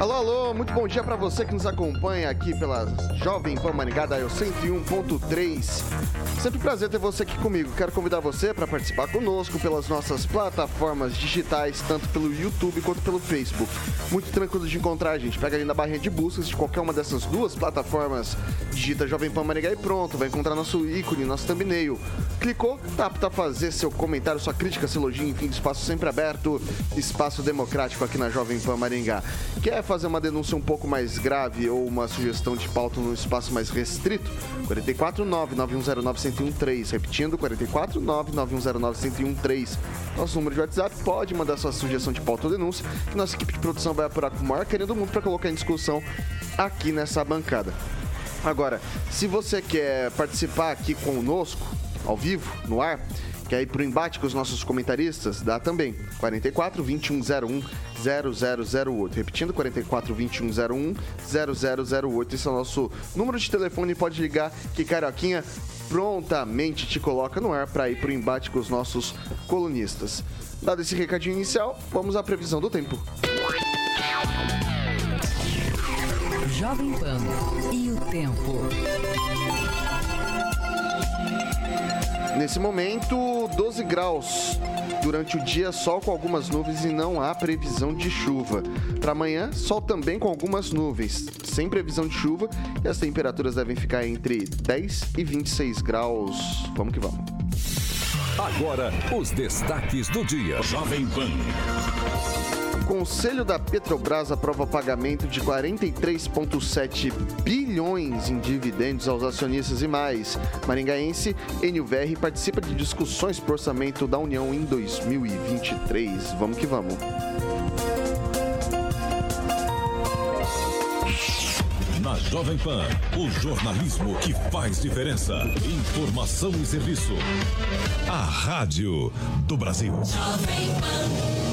Alô, alô, muito bom dia para você que nos acompanha aqui pela Jovem Pan Maringá, da 101.3. Sempre um prazer ter você aqui comigo. Quero convidar você para participar conosco pelas nossas plataformas digitais, tanto pelo YouTube quanto pelo Facebook. Muito tranquilo de encontrar, gente. Pega ali na barrinha de buscas de qualquer uma dessas duas plataformas, digita Jovem Pan Maringá e pronto, vai encontrar nosso ícone, nosso thumbnail. Clicou, tá apto a fazer seu comentário, sua crítica, seu elogio, enfim, espaço sempre aberto, espaço democrático aqui na Jovem Pan Maringá. Quer fazer uma denúncia um pouco mais grave ou uma sugestão de pauta no espaço mais restrito, 449-9109-1013. Repetindo, 449-9109-1013. Nosso número de WhatsApp pode mandar sua sugestão de pauta ou denúncia, que nossa equipe de produção vai apurar com o maior querendo do mundo para colocar em discussão aqui nessa bancada. Agora, se você quer participar aqui conosco, ao vivo, no ar, quer ir para o embate com os nossos comentaristas, dá também. 44 2101 0008. Repetindo, 44 2101 0008. Esse é o nosso número de telefone. Pode ligar que Carioquinha prontamente te coloca no ar para ir para o embate com os nossos colunistas. Dado esse recadinho inicial, vamos à previsão do tempo. Jovem Pan e o tempo. Nesse momento, 12 graus. Durante o dia, sol com algumas nuvens e não há previsão de chuva. Para amanhã, sol também com algumas nuvens, sem previsão de chuva, e as temperaturas devem ficar entre 10 e 26 graus. Vamos que vamos. Agora, os destaques do dia. Jovem Pan. Conselho da Petrobras aprova pagamento de 43,7 bilhões em dividendos aos acionistas e mais. Maringaense, NUVR participa de discussões por orçamento da União em 2023. Vamos que vamos. Na Jovem Pan, o jornalismo que faz diferença. Informação e serviço. A Rádio do Brasil. Jovem Pan.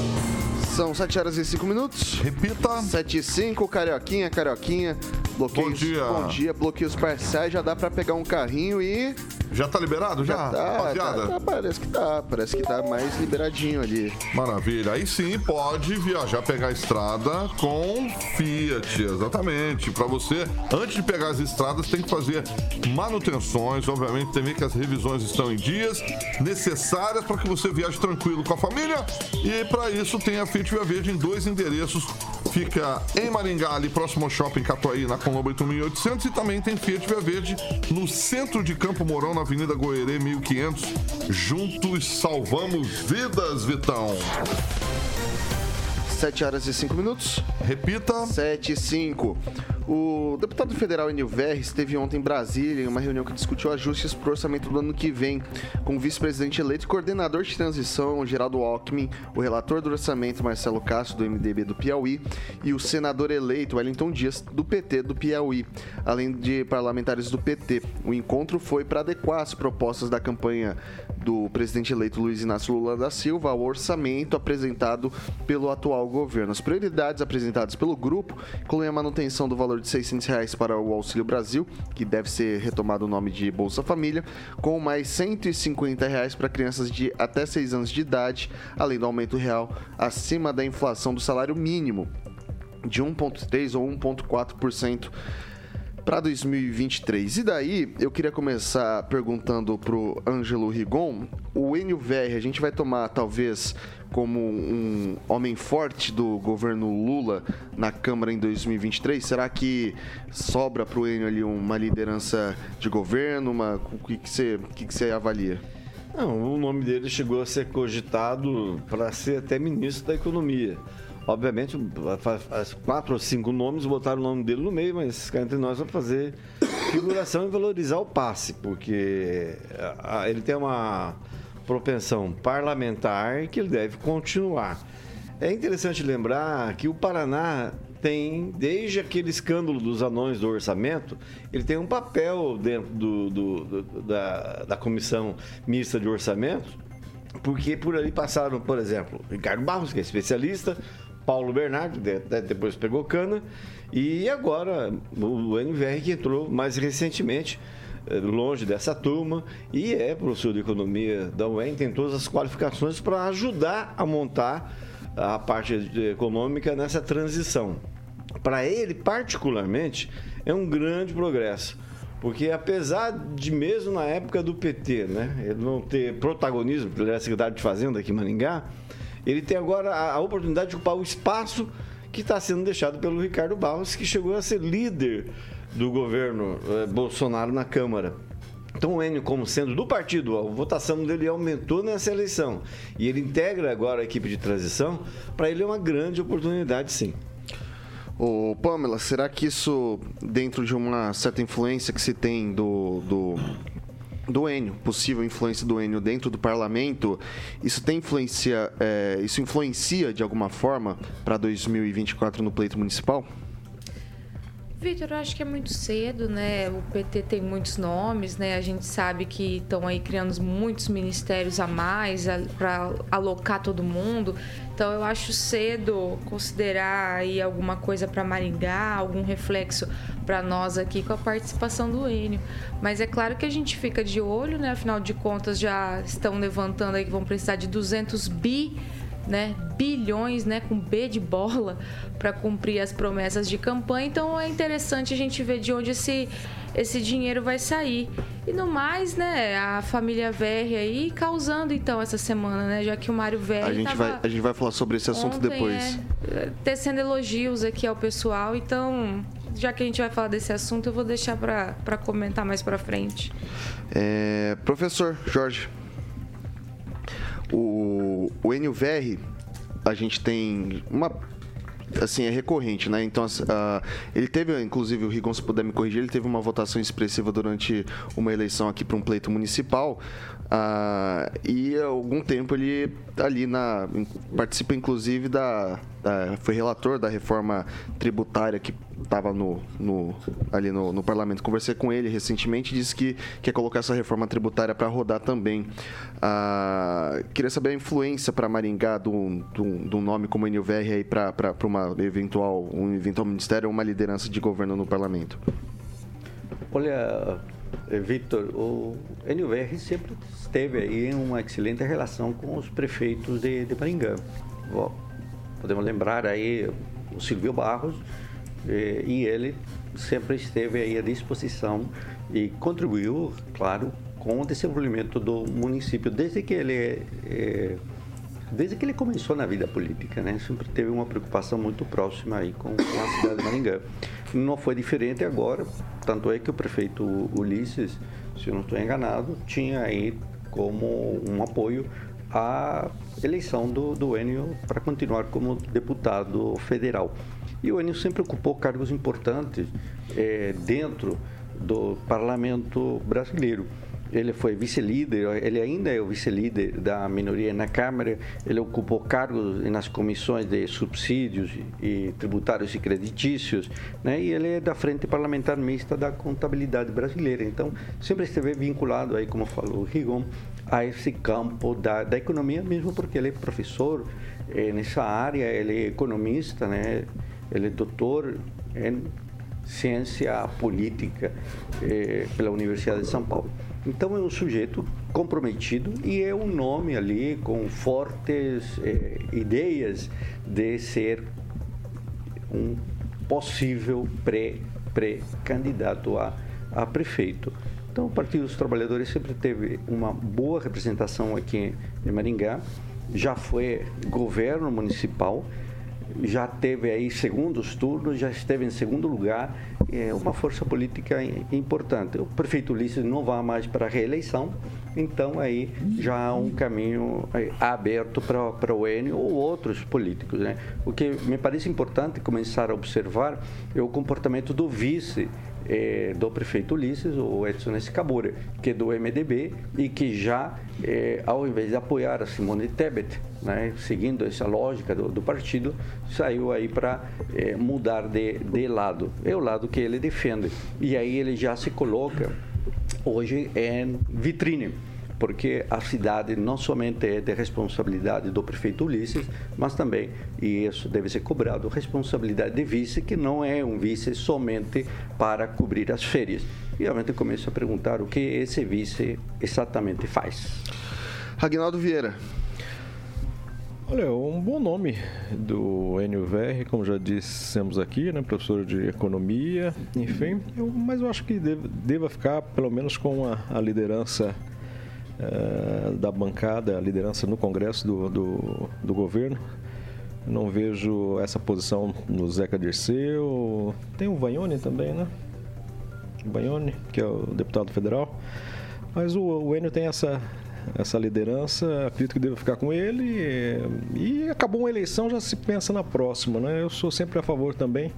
São 7 horas e 5 minutos. Repita. 7 e 5, Carioquinha, Carioquinha. Bloqueios, bom dia. Bom dia, bloqueios parciais. Já dá pra pegar um carrinho e já tá liberado? Já? já tá, rapaziada? Tá, tá, parece que tá. Parece que tá mais liberadinho ali. Maravilha. Aí sim pode viajar, pegar a estrada com Fiat, exatamente. Para você, antes de pegar as estradas, tem que fazer manutenções. Obviamente, tem que as revisões estão em dias necessárias para que você viaje tranquilo com a família. E para isso tem a Fiat Via Verde em dois endereços. Fica em Maringá, ali próximo ao shopping Catuaí, na Colombo 8800. E também tem Fiat Via Verde no centro de Campo Mourão, na Avenida Goerê 1500. Juntos salvamos vidas, Vitão. 7 horas e 5 minutos. Repita. 7 e 5. O deputado federal Enil Verri esteve ontem em Brasília em uma reunião que discutiu ajustes para o orçamento do ano que vem, com o vice-presidente eleito e coordenador de transição, Geraldo Alckmin, o relator do orçamento, Marcelo Castro, do MDB do Piauí, e o senador eleito, Wellington Dias, do PT do Piauí, além de parlamentares do PT. O encontro foi para adequar as propostas da campanha do presidente eleito Luiz Inácio Lula da Silva ao orçamento apresentado pelo atual governo. As prioridades apresentadas pelo grupo incluem a manutenção do valor de 600 reais para o Auxílio Brasil, que deve ser retomado o nome de Bolsa Família, com mais 150 reais para crianças de até 6 anos de idade, além do aumento real acima da inflação do salário mínimo de 1,3% ou 1,4% para 2023. E daí, eu queria começar perguntando pro Ângelo Rigon, o NUVR, a gente vai tomar talvez como um homem forte do governo Lula na Câmara em 2023? Será que sobra para o Enio ali uma liderança de governo? Uma, o que, que, você, que, que você avalia? Não, o nome dele chegou a ser cogitado para ser até ministro da Economia. Obviamente, quatro ou cinco nomes botaram o nome dele no meio, mas cá entre nós vamos fazer figuração e valorizar o passe, porque ele tem uma propensão parlamentar que ele deve continuar. É interessante lembrar que o Paraná tem, desde aquele escândalo dos anões do orçamento, ele tem um papel dentro do, do, do, da, da comissão mista de orçamento, porque por ali passaram, por exemplo, Ricardo Barros, que é especialista, Paulo Bernardo, depois pegou cana, e agora o NVR que entrou mais recentemente eh, longe dessa turma e é professor de economia da UEM, tem todas as qualificações para ajudar a montar a parte econômica nessa transição. Para ele, particularmente, é um grande progresso. Porque apesar de mesmo na época do PT, né, ele não ter protagonismo, ele era secretário de Fazenda aqui em Maringá, ele tem agora a, a oportunidade de ocupar o espaço que está sendo deixado pelo Ricardo Barros, que chegou a ser líder do governo eh, Bolsonaro na Câmara. Então o Enio, como sendo do partido, a votação dele aumentou nessa eleição e ele integra agora a equipe de transição, para ele é uma grande oportunidade, sim. Ô, Pamela, será que isso, dentro de uma certa influência que se tem do, do, do Enio, possível influência do Enio dentro do parlamento, isso tem influência, é, isso influencia de alguma forma para 2024 no pleito municipal? Vitor, eu acho que é muito cedo, né? O PT tem muitos nomes, né? A gente sabe que estão aí criando muitos ministérios a mais para alocar todo mundo. Então eu acho cedo considerar aí alguma coisa para Maringá, algum reflexo para nós aqui com a participação do Enio. Mas é claro que a gente fica de olho, né? Afinal de contas já estão levantando aí que vão precisar de 200 bi né, bilhões, né, com B de bola, para cumprir as promessas de campanha. Então é interessante a gente ver de onde esse, esse dinheiro vai sair. E no mais, né, a família Verri aí causando então essa semana, né, já que o Mário Verri a gente vai A gente vai falar sobre esse assunto ontem, depois. É, tecendo elogios aqui ao pessoal, então já que a gente vai falar desse assunto, eu vou deixar para comentar mais para frente. É, professor Jorge, o, o NUVR, a gente tem uma assim, é recorrente, né? Então, uh, ele teve, inclusive, o Rigon, se puder me corrigir, ele teve uma votação expressiva durante uma eleição aqui para um pleito municipal. Uh, e há algum tempo ele ali na participa inclusive da, da foi relator da reforma tributária que estava no, no, ali no, no, parlamento. Conversei com ele recentemente disse que quer colocar essa reforma tributária para rodar também. Uh, queria saber a influência para Maringá do, do, nome como NUVR aí para uma eventual um eventual ministério ou uma liderança de governo no parlamento. Olha, eh, Victor, o NUVR sempre esteve aí em uma excelente relação com os prefeitos de, de Maringá. Podemos lembrar aí o Silvio Barros, e ele sempre esteve aí à disposição e contribuiu, claro, com o desenvolvimento do município desde que ele é, desde que ele começou na vida política, né? Sempre teve uma preocupação muito próxima aí com, com a cidade de Maringá. Não foi diferente agora, tanto é que o prefeito Ulisses, se eu não estou enganado, tinha aí como um apoio a eleição do, do Enio para continuar como deputado federal. E o Enio sempre ocupou cargos importantes é, dentro do parlamento brasileiro. Ele foi vice-líder, ele ainda é o vice-líder da minoria na Câmara, ele ocupou cargos nas comissões de subsídios e tributários e creditícios, né? e ele é da Frente Parlamentar Mista da Contabilidade Brasileira. Então, sempre esteve vinculado, aí, como falou o Rigon, a esse campo da, da economia, mesmo porque ele é professor é, nessa área, ele é economista, né? Ele é doutor em ciência política é, pela Universidade de São Paulo. Então é um sujeito comprometido e é um nome ali com fortes é, ideias de ser um possível pré-candidato a, a prefeito. Então, o Partido dos Trabalhadores sempre teve uma boa representação aqui em Maringá, já foi governo municipal, já teve aí segundos turnos, já esteve em segundo lugar, é uma força política importante. O prefeito Ulisses não vai mais para a reeleição, então aí já há um caminho aberto para, para o Enio ou outros políticos. Né? O que me parece importante começar a observar é o comportamento do vice é, do prefeito Ulisses, o Edson Escabora, que é do MDB e que já, é, ao invés de apoiar a Simone Tebet, né, seguindo essa lógica do, do partido, saiu aí para é, mudar de, de lado. É o lado que ele defende. E aí ele já se coloca hoje em vitrine porque a cidade não somente é de responsabilidade do prefeito Ulisses, mas também, e isso deve ser cobrado, responsabilidade de vice, que não é um vice somente para cobrir as férias. E realmente começo a perguntar o que esse vice exatamente faz. Ragnaldo Vieira. Olha, um bom nome do NUVR, como já dissemos aqui, né, professor de economia, enfim, eu, mas eu acho que deve, deva ficar pelo menos com a, a liderança uh, da bancada, a liderança no Congresso do, do, do governo. Não vejo essa posição no Zeca Dirceu. Tem o Vanhone também, né? O Vanhone, que é o deputado federal. Mas o, o Enio tem essa, essa liderança, acredito que deve ficar com ele. E, e acabou uma eleição, já se pensa na próxima, né? Eu sou sempre a favor também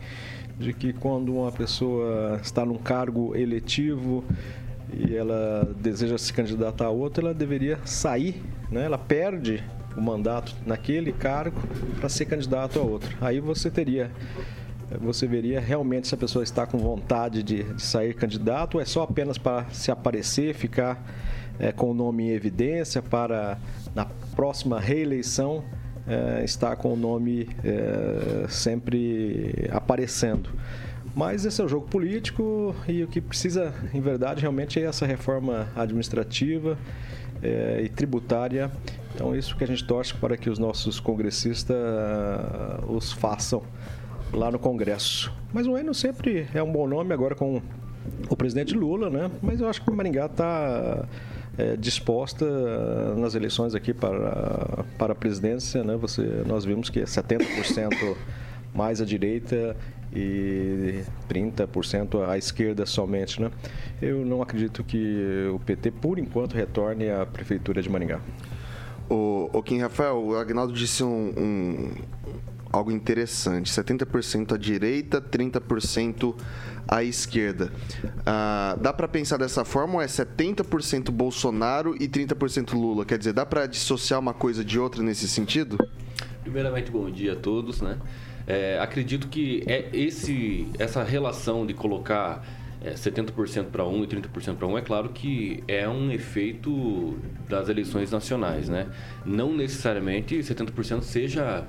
de que quando uma pessoa está num cargo eletivo e ela deseja se candidatar a outro, ela deveria sair, né? Ela perde o mandato naquele cargo para ser candidato a outro. Aí você teria você veria realmente se a pessoa está com vontade de, de sair candidato ou é só apenas para se aparecer, ficar é, com o nome em evidência para na próxima reeleição é, estar com o nome é, sempre aparecendo. Mas esse é o jogo político e o que precisa, em verdade, realmente é essa reforma administrativa é, e tributária. Então, isso que a gente torce para que os nossos congressistas uh, os façam lá no Congresso. Mas o Eno sempre é um bom nome agora com o presidente Lula, né? Mas eu acho que o Maringá está é, disposta nas eleições aqui para, para a presidência, né? Você, nós vimos que é 70% mais à direita e 30% à esquerda somente, né? Eu não acredito que o PT, por enquanto, retorne à prefeitura de Maringá. O, o Kim Rafael, o Agnaldo disse um, um algo interessante: 70% à direita, 30% à esquerda. Ah, dá para pensar dessa forma ou é 70% Bolsonaro e 30% Lula? Quer dizer, dá para dissociar uma coisa de outra nesse sentido? Primeiramente, bom dia a todos, né? É, acredito que é esse, essa relação de colocar é, 70% para um e 30% para um, é claro que é um efeito das eleições nacionais, né? Não necessariamente 70% seja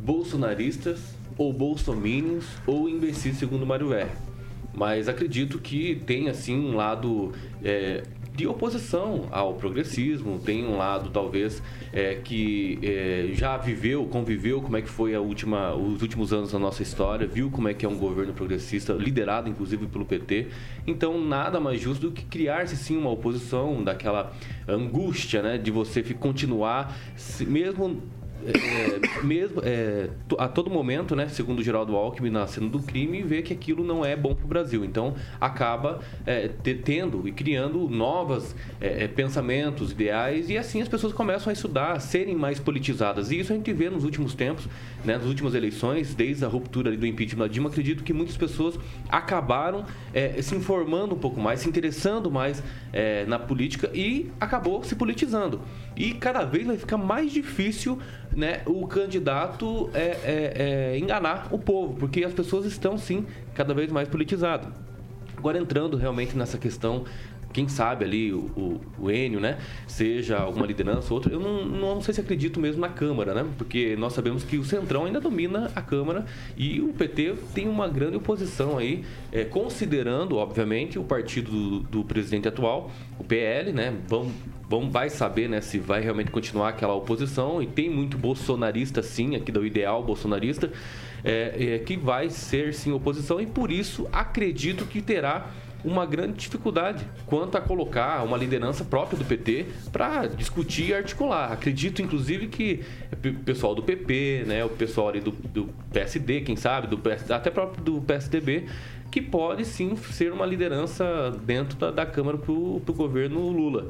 bolsonaristas ou bolsomínios ou imbecis, segundo Mário R. Mas acredito que tem, assim, um lado é, de oposição ao progressismo, tem um lado talvez é, que é, já viveu, conviveu como é que foi a última, os últimos anos da nossa história, viu como é que é um governo progressista, liderado inclusive pelo PT. Então nada mais justo do que criar-se sim uma oposição daquela angústia, né, de você continuar mesmo é, mesmo é, a todo momento, né, segundo Geraldo Alckmin na cena do crime, vê que aquilo não é bom para o Brasil. Então acaba é, tendo e criando novos é, é, pensamentos, ideais, e assim as pessoas começam a estudar, a serem mais politizadas. E isso a gente vê nos últimos tempos, né, nas últimas eleições, desde a ruptura do impeachment da Dilma, acredito que muitas pessoas acabaram é, se informando um pouco mais, se interessando mais na política e acabou se politizando. E cada vez vai ficar mais difícil né, o candidato é, é, é, enganar o povo, porque as pessoas estão sim cada vez mais politizadas. Agora entrando realmente nessa questão quem sabe ali o, o, Enio, né, seja alguma liderança ou outra, eu não, não sei se acredito mesmo na Câmara, né, porque nós sabemos que o Centrão ainda domina a Câmara e o PT tem uma grande oposição aí, é, considerando, obviamente, o partido do, do presidente atual, o PL, né, vamos vamos, vai saber né, se vai realmente continuar aquela oposição. E tem muito bolsonarista, sim, aqui do ideal bolsonarista, é, é, que vai ser sim oposição. E por isso acredito que terá uma grande dificuldade quanto a colocar uma liderança própria do PT para discutir e articular. Acredito, inclusive, que o pessoal do PP, né, o pessoal ali do, do PSD, quem sabe, do PS, até próprio do PSDB, que pode sim ser uma liderança dentro da, da Câmara para o governo Lula.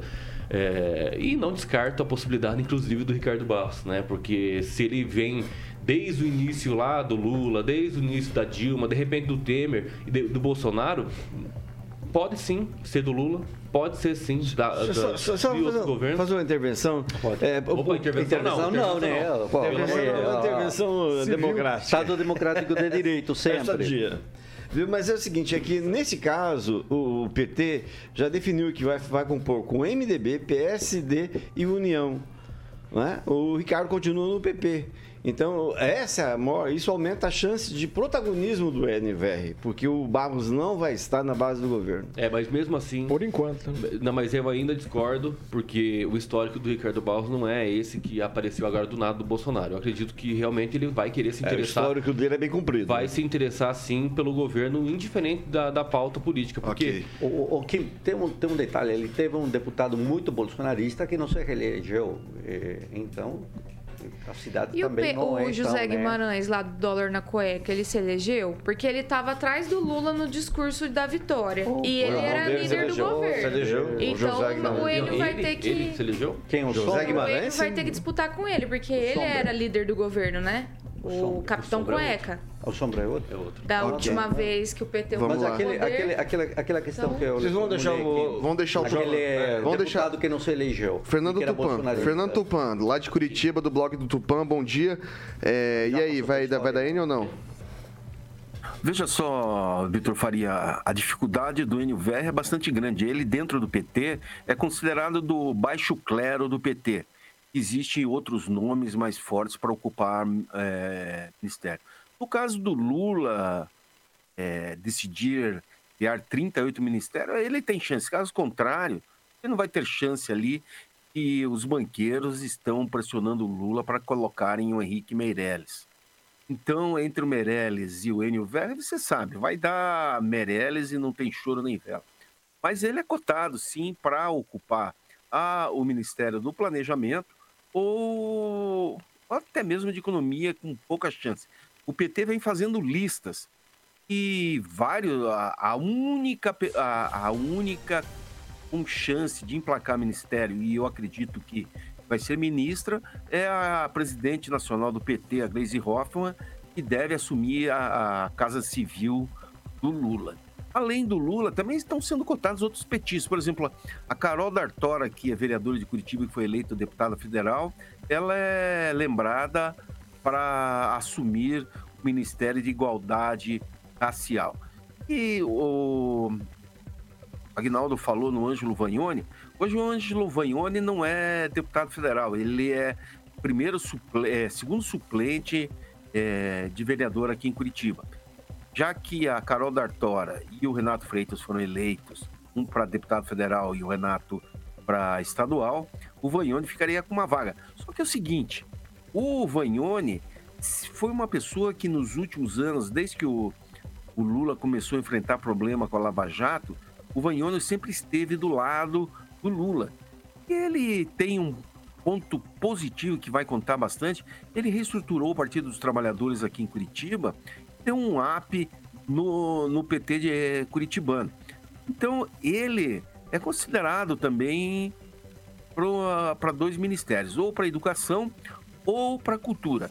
É, e não descarto a possibilidade, inclusive, do Ricardo Barros, né? Porque se ele vem desde o início lá do Lula, desde o início da Dilma, de repente do Temer e do Bolsonaro, pode sim ser do Lula, pode ser sim da, da, Só, só, só de outros fazer, governos. fazer uma intervenção. É, Opa, intervenção não, não, né? intervenção não. Pô, Intervenção é, não, intervenção democrática. Estado democrático de direito, Essa sempre. Mas é o seguinte, é que nesse caso, o o PT já definiu que vai, vai compor com MDB, PSD e União. Né? O Ricardo continua no PP. Então, essa é isso aumenta a chance de protagonismo do NVR, porque o Barros não vai estar na base do governo. É, mas mesmo assim. Por enquanto. né? Não, mas eu ainda discordo, porque o histórico do Ricardo Barros não é esse que apareceu agora do nada do Bolsonaro. Eu acredito que realmente ele vai querer se É, o interessar. histórico dele é bem cumprido. vai se interessar sim pelo governo, indiferente da, da pauta política. Porque O, o- o Kim, tem um, tem um detalhe, ele teve um deputado muito bolsonarista que não se reelegeu. Eh, Então, a cidade E o, também P- não o é José tão, né? Guimarães, lá do dólar na cueca, ele se elegeu? Porque ele estava atrás do Lula no discurso da vitória. e ele o era dele se líder do elegeu, governo. se elegeu, o Então José o Enio vai ele, ter que. ele se elegeu? Quem? O José o Guimarães, Enio vai ter que disputar com ele, porque ele era líder do governo, né? O, Sombra. Capitão O Sombra é Cueca. O Sombra é outro? É outro. Da Ok. última vez que o PT Vamos Mas lá. aquele, poder, aquele, aquela, questão Então- que eu... Vocês vão deixar o-. Vamos deixar o Aquele é, deputado deixar- que não se elegeu. Fernando Tupan. Fernando Tupan, lá de Curitiba, do blog do Tupan, bom dia. É, e aí, vai, dar- vai dar história. N ou não? Veja só, Vitor Faria, a dificuldade do Enio Verri é bastante grande. Ele, dentro do PT, é considerado do baixo clero do PT. Existem outros nomes mais fortes para ocupar é, ministério. No caso do Lula é, decidir criar 38 ministérios, ele tem chance. Caso contrário, ele não vai ter chance ali e os banqueiros estão pressionando o Lula para colocarem o Henrique Meirelles. Então, entre o Meirelles e o Enio Verri, você sabe, vai dar Meirelles e não tem choro nem vela. Mas ele é cotado, sim, para ocupar a, o Ministério do Planejamento ou até mesmo de Economia com pouca chance. O PT vem fazendo listas e vários, a, a única, a, a única com chance de emplacar ministério, e eu acredito que vai ser ministra, é a presidente nacional do PT, a Gleisi Hoffmann, que deve assumir a, a Casa Civil do Lula. Além do Lula, também estão sendo cotados outros petistas. Por exemplo, a Carol D'Artora, que é vereadora de Curitiba e foi eleita deputada federal, ela é lembrada para assumir o Ministério de Igualdade Racial. E o Agnaldo falou no Ângelo Vagnoni. Hoje o Ângelo Vagnoni não é deputado federal, ele é primeiro suple- é, segundo suplente é, de vereador aqui em Curitiba. Já que a Carol D'Artora e o Renato Freitas foram eleitos, um para deputado federal e o Renato para estadual, o Vagnoni ficaria com uma vaga. Só que é o seguinte, o Vagnoni foi uma pessoa que nos últimos anos, desde que o, o Lula começou a enfrentar problema com a Lava Jato, o Vagnoni sempre esteve do lado do Lula. E ele tem um ponto positivo que vai contar bastante. Ele reestruturou o Partido dos Trabalhadores aqui em Curitiba, deu um up no, no PT de eh, Curitibano. Então, ele é considerado também para dois ministérios, ou para educação ou para cultura.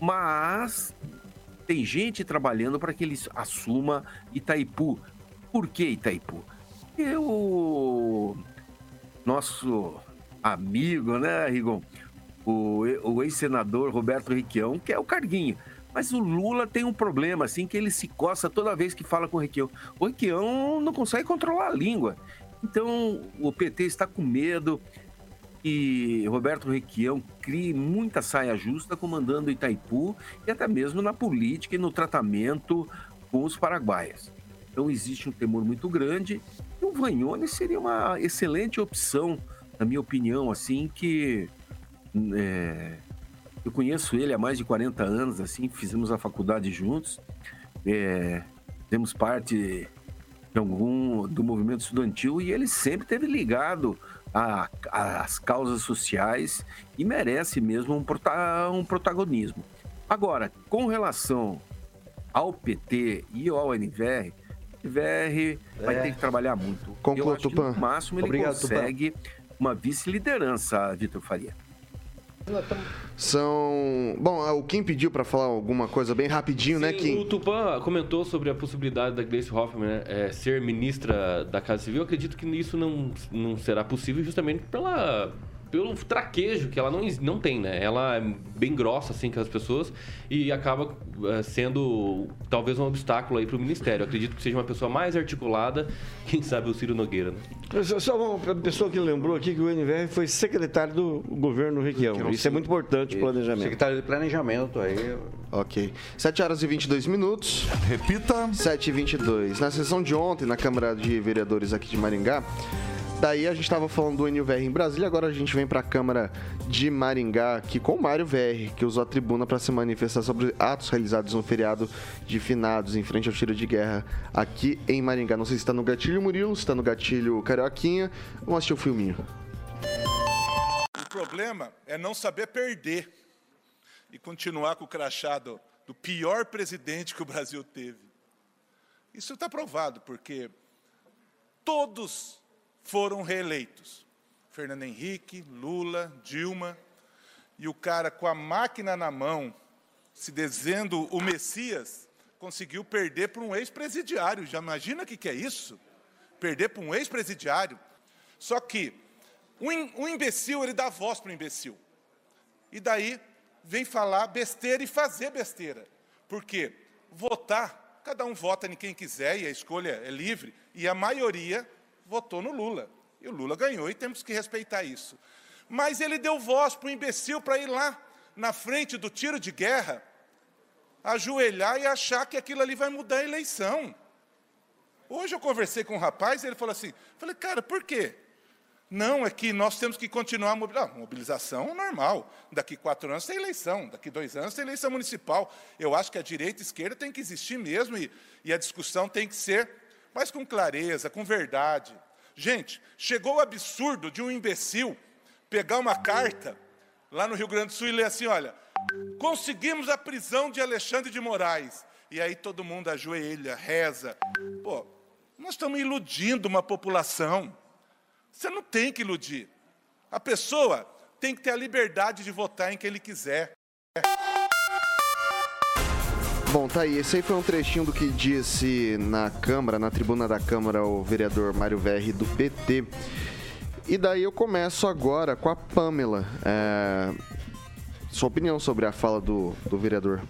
Mas tem gente trabalhando para que ele assuma Itaipu. Por que Itaipu? Porque o nosso amigo, né, Rigon? O, o ex-senador Roberto Requião, que é o Carguinho. Mas o Lula tem um problema, assim, que ele se coça toda vez que fala com o Requião. O Requião não consegue controlar a língua. Então, o PT está com medo que Roberto Requião crie muita saia justa comandando Itaipu e até mesmo na política e no tratamento com os paraguaias. Então existe um temor muito grande e o Vagnoni seria uma excelente opção, na minha opinião, assim, que é, eu conheço ele há mais de 40 anos, assim, fizemos a faculdade juntos, é, fizemos parte de algum do movimento estudantil e ele sempre teve ligado às causas sociais e merece mesmo um, prota- um protagonismo. Agora, com relação ao PT e ao NVR, o NVR vai É. ter que trabalhar muito. Conclua, Eu acho que no máximo ele Obrigado, consegue uma vice-liderança, Vitor Faria. São. Bom, o Kim pediu para falar alguma coisa bem rapidinho, né, Sim, Kim? O Tupã comentou sobre a possibilidade da Gleice Hoffmann né, é, ser ministra da Casa Civil. Eu acredito que isso não, não será possível justamente pela, pelo traquejo que ela não, não tem, né? Ela é bem grossa, assim, com as pessoas e acaba é, sendo talvez um obstáculo aí para o Ministério. Eu acredito que seja uma pessoa mais articulada, quem sabe o Ciro Nogueira, né? Só- Só uma pessoa que lembrou aqui que o NVR foi secretário do governo Requião. Isso é muito importante o planejamento. Secretário de Planejamento aí. Ok. 7 horas e 22 minutos. Repita. 7 e 22. Na sessão de ontem, na Câmara de Vereadores aqui de Maringá, daí a gente estava falando do NVR em Brasília, agora a gente vem para a Câmara de Maringá aqui com o Mário VR, que usou a tribuna para se manifestar sobre atos realizados no feriado de finados em frente ao tiro de guerra aqui em Maringá. Não sei se está no gatilho Murilo, se está no gatilho Carioquinha. Vamos assistir o filminho. O problema é não saber perder e continuar com o crachá do, do pior presidente que o Brasil teve. Isso está provado, porque todos foram reeleitos. Fernando Henrique, Lula, Dilma, e o cara com a máquina na mão, se dizendo o Messias, conseguiu perder para um ex-presidiário. Já imagina o que, que é isso? Perder para um ex-presidiário. Só que o imbecil, ele dá voz para o imbecil. E daí vem falar besteira e fazer besteira. Por quê? Votar, cada um vota em quem quiser e a escolha é livre. E a maioria votou no Lula. E o Lula ganhou e temos que respeitar isso. Mas ele deu voz para o imbecil para ir lá na frente do tiro de guerra, ajoelhar e achar que aquilo ali vai mudar a eleição. Hoje eu conversei com um rapaz e ele falou assim: falei, cara, por quê? Não, é que nós temos que continuar a mobilização. mobilização normal. Daqui quatro anos tem eleição, daqui dois anos tem eleição municipal. Eu acho que a direita e a esquerda tem que existir mesmo e, e a discussão tem que ser, mas com clareza, com verdade. Gente, chegou o absurdo de um imbecil pegar uma carta lá no Rio Grande do Sul e ler assim: olha, conseguimos a prisão de Alexandre de Moraes. E aí todo mundo ajoelha, reza. Pô, nós estamos iludindo uma população. Você não tem que iludir. A pessoa tem que ter a liberdade de votar em quem ele quiser. Bom, tá aí. Esse aí foi um trechinho do que disse na Câmara, na tribuna da Câmara, o vereador Mário VR do PT. E daí eu começo agora com a Pamela. É, Sua opinião sobre a fala do, do vereador.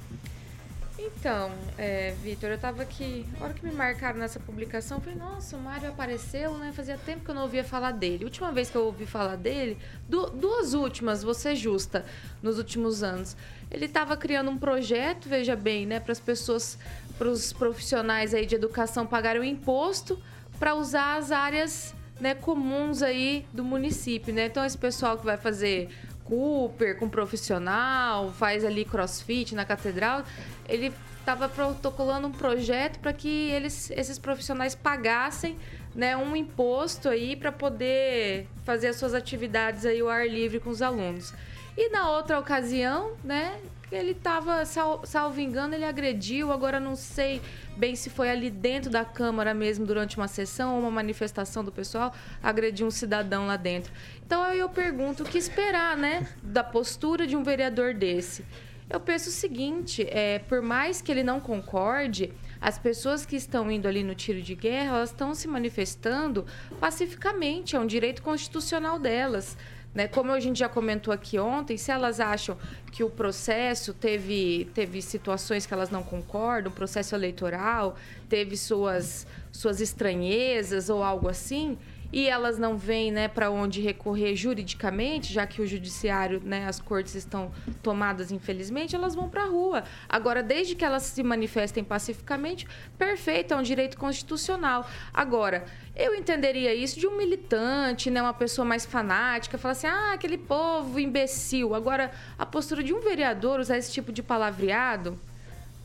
Então, é, Vitor, eu tava aqui, a hora que me marcaram nessa publicação, eu falei, nossa, o Mário apareceu, né? Fazia tempo que eu não ouvia falar dele. Última vez que eu ouvi falar dele, du- duas últimas, ser justa, nos últimos anos. Ele estava criando um projeto, veja bem, né, para as pessoas, para os profissionais aí de educação pagarem o imposto para usar as áreas né, comuns aí do município, né? Então esse pessoal que vai fazer Cooper com profissional, faz ali crossfit na catedral, ele estava protocolando um projeto para que eles, esses profissionais pagassem né, um imposto aí para poder fazer as suas atividades aí ao ar livre com os alunos. E na outra ocasião, né, ele estava, sal, salvo engano, ele agrediu, agora não sei bem se foi ali dentro da Câmara mesmo, durante uma sessão ou uma manifestação do pessoal, agrediu um cidadão lá dentro. Então eu pergunto, o que esperar, né, da postura de um vereador desse? Eu penso o seguinte, é, por mais que ele não concorde, as pessoas que estão indo ali no tiro de guerra, elas estão se manifestando pacificamente, é um direito constitucional delas. Né? Como a gente já comentou aqui ontem, se elas acham que o processo teve, teve situações que elas não concordam, o processo eleitoral teve suas, suas estranhezas ou algo assim, e elas não vêm né, para onde recorrer juridicamente, já que o judiciário, né, as cortes estão tomadas, infelizmente, elas vão para a rua. Agora, desde que elas se manifestem pacificamente, perfeito, é um direito constitucional. Agora, eu entenderia isso de um militante, né, uma pessoa mais fanática, falar assim, ah, aquele povo imbecil. Agora, a postura de um vereador usar esse tipo de palavreado,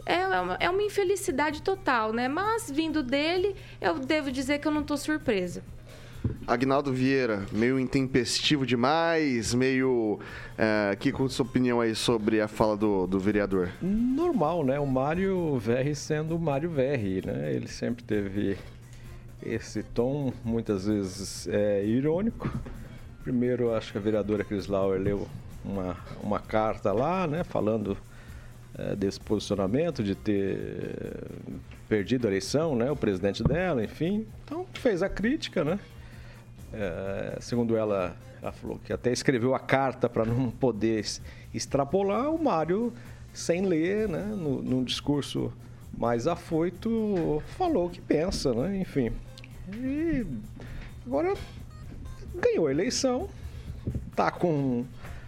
é uma, é uma infelicidade total, né? Mas vindo dele, eu devo dizer que eu não estou surpresa. Agnaldo Vieira, meio intempestivo demais, meio. É, que com sua opinião aí sobre a fala do, do vereador? Normal, né? O Mário VR sendo o Mário VR, né? Ele sempre teve esse tom, muitas vezes é, irônico. Primeiro, acho que a vereadora Cris Lauer leu uma, uma carta lá, né, falando é, desse posicionamento, de ter perdido a eleição, né, o presidente dela, enfim. Então, fez a crítica, né? É, segundo ela, ela falou que até escreveu a carta para não poder extrapolar. O Mário, sem ler, né, no, num discurso mais afoito, falou o que pensa, né? Enfim. E agora ganhou a eleição, tá com,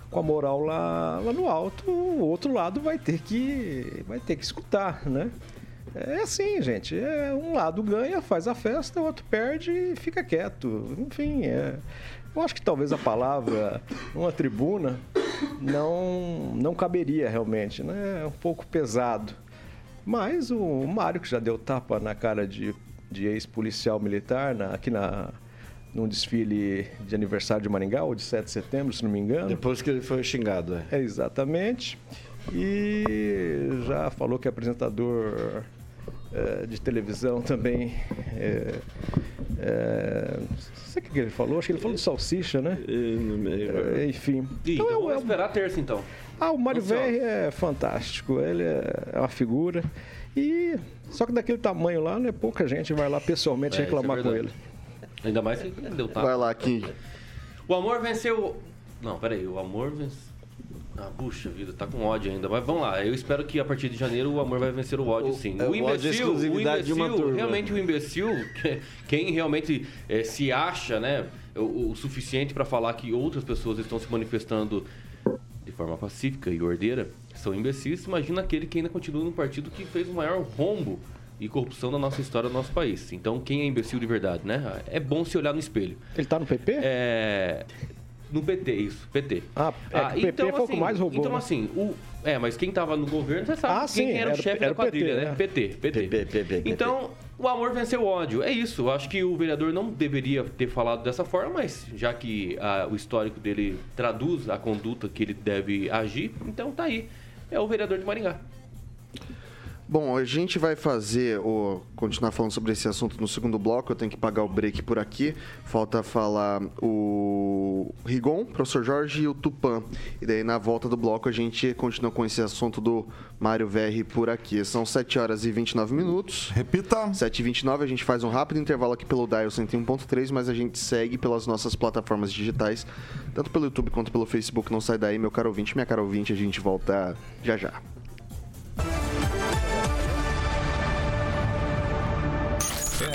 com a moral lá, lá no alto, o outro lado vai ter que vai ter que escutar, né? É assim, gente. É, um lado ganha, faz a festa, o outro perde e fica quieto. Enfim, é, eu acho que talvez a palavra uma tribuna não, não caberia realmente, né? É um pouco pesado. Mas o Mário, que já deu tapa na cara de, de ex-policial militar na, aqui na, num desfile de aniversário de Maringá, ou de 7 de setembro, se não me engano. Depois que ele foi xingado, é. é exatamente. E já falou que é apresentador é, de televisão também. É, é, não sei o que ele falou, acho que ele falou de salsicha, né? É, enfim. então, então vamos esperar terça então. Ah, o Mário Verri é fantástico, ele é uma figura. E só que daquele tamanho lá, né, pouca gente vai lá pessoalmente é, reclamar é com ele. Ainda mais que deu tapa. Vai lá, Kim. O amor venceu. Não, peraí, o amor venceu. Ah, puxa vida, tá com ódio ainda. Mas vamos lá, eu espero que a partir de janeiro o amor vai vencer o ódio, sim. O, o imbecil, o imbecil realmente o imbecil, quem realmente é, se acha, né, o, o suficiente para falar que outras pessoas estão se manifestando de forma pacífica e ordeira, são imbecis. Imagina aquele que ainda continua no partido que fez o maior rombo e corrupção da nossa história do nosso país. Então, quem é imbecil de verdade, né? É bom se olhar no espelho. Ele tá no PP? É. No PT, isso, PT. Ah, é ah, então, PP foi o que assim, mais roubou. Então, né? assim, o, é, mas quem estava no governo, você sabe ah, quem sim, era, o chefe da quadrilha, PT, né? PT, PT. PT, PT. Então, o amor venceu o ódio. É isso. Eu acho que o vereador não deveria ter falado dessa forma, mas já que a, o histórico dele traduz a conduta que ele deve agir, então tá aí. É o vereador de Maringá. Bom, a gente vai fazer o continuar falando sobre esse assunto no segundo bloco. Eu tenho que pagar o break por aqui. Falta falar o Rigon, o professor Jorge e o Tupan. E daí na volta do bloco a gente continua com esse assunto do Mário VR por aqui. São 7 horas e 29 minutos. Repita. 7 e 29 a gente faz um rápido intervalo aqui pelo Dial 101.3, mas a gente segue pelas nossas plataformas digitais, tanto pelo YouTube quanto pelo Facebook. Não sai daí, meu caro ouvinte, minha cara ouvinte. A gente volta já já.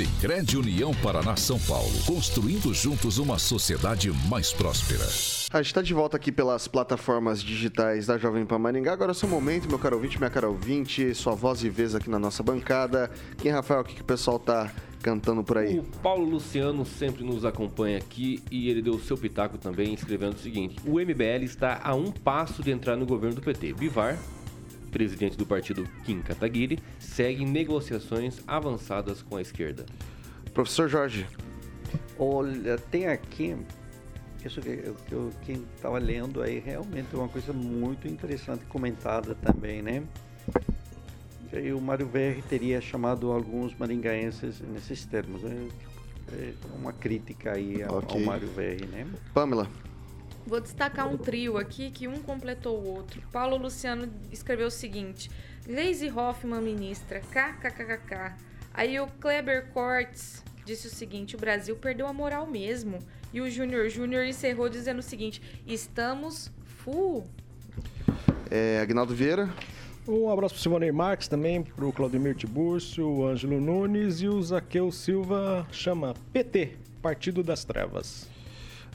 Sicredi União Paraná São Paulo, construindo juntos uma sociedade mais próspera. A gente está de volta aqui pelas plataformas digitais da Jovem Pan Maringá. Agora é o seu momento, meu caro ouvinte, minha cara ouvinte, sua voz e vez aqui na nossa bancada. Quem, Rafael, o que, que o pessoal tá cantando por aí? O Paulo Luciano sempre nos acompanha aqui e ele deu o seu pitaco também, escrevendo o seguinte: o MBL está a um passo de entrar no governo do PT. Bivar presidente do partido Kim Kataguiri, segue negociações avançadas com a esquerda. Professor Jorge. Olha, tem aqui isso que eu, eu quem estava lendo aí realmente é uma coisa muito interessante comentada também, né? E o Mário VR teria chamado alguns maringaenses nesses termos. Né? É uma crítica aí ao, okay. ao Mário VR, né? Pamela. Vou destacar um trio aqui que um completou o outro. Paulo Luciano escreveu o seguinte: Gleisi Hoffmann, ministra, kkkk. Aí o Kleber Cortes disse o seguinte: o Brasil perdeu a moral mesmo. E o Júnior Júnior encerrou dizendo o seguinte: estamos full. É, Agnaldo Vieira. Um abraço para o Simone Marques também, para o Claudemir Tiburcio, o Ângelo Nunes e o Zaqueu Silva chama PT, Partido das Trevas.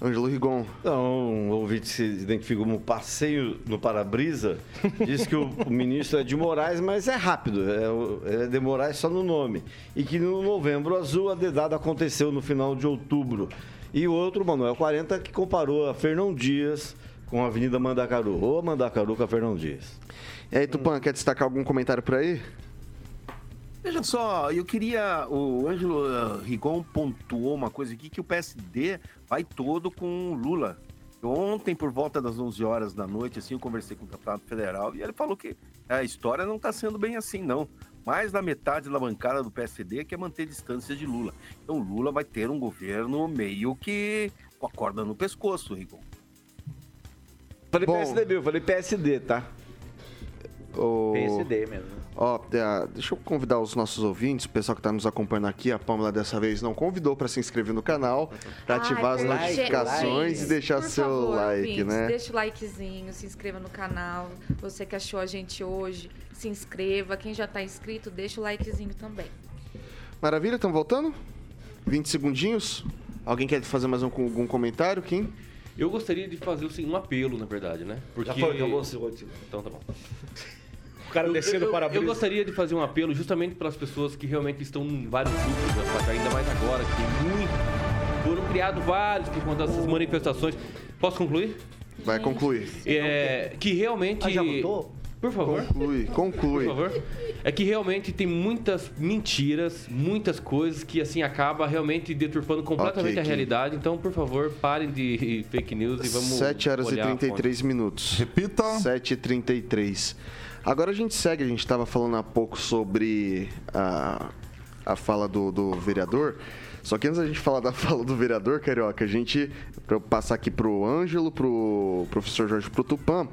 Ângelo Rigon. Então, o ouvinte se identifica como passeio no para-brisa. Diz que o, o, ministro é de Moraes, mas é rápido. É, é de Moraes só no nome. E que no novembro azul a dedada aconteceu no final de outubro. E o outro, Manuel 40, que comparou a Fernão Dias com a Avenida Mandacaru. Ou Mandacaru com a Fernão Dias. E aí, Tupan, quer destacar algum comentário por aí? Veja só, eu queria. O Ângelo eh, Rigon pontuou uma coisa aqui que o PSD vai todo com o Lula. Ontem, por volta das 11 horas da noite, assim, eu conversei com o deputado federal e ele falou que a história não está sendo bem assim, não. Mais da metade da bancada do PSD quer manter distância de Lula. Então, Lula vai ter um governo meio que com a corda no pescoço, Rigon. Falei PSDB, eu falei PSD, tá? O... PSD mesmo. Ó, é, deixa eu convidar os nossos ouvintes, o pessoal que está nos acompanhando aqui. A Pâmela dessa vez não convidou para se inscrever no canal, para ativar as Ai, notificações gente, e deixar por seu favor, like, ouvintes, né? Deixa o likezinho, se inscreva no canal. Você que achou a gente hoje, se inscreva. Quem já está inscrito, deixa o likezinho também. Maravilha, estão voltando? 20 segundinhos. Alguém quer fazer mais um, algum comentário, Kim? Eu gostaria de fazer assim, um apelo, na verdade, né? Porque... Já foi, acabou o seu motivo. Então tá bom. Cara descendo eu, para Eu gostaria de fazer um apelo justamente para as pessoas que realmente estão em vários grupos placa, ainda mais agora, que tem muito. Foram criados vários por conta dessas manifestações. Posso concluir? Vai concluir. É, que realmente. Ah, já votou? Por favor. Conclui, conclui. Por favor. É que realmente tem muitas mentiras, muitas coisas que assim acaba realmente deturpando completamente Ok, a realidade. Então, por favor, parem de fake news e vamos 7 horas e olhar a fonte. 33 minutos. Repita. 7 e 33 Agora a gente segue, a gente estava falando há pouco sobre a, a fala do, do vereador. Só que antes da gente falar da fala do vereador, Carioca, a gente, para eu passar aqui pro Ângelo, pro professor Jorge, pro Tupã,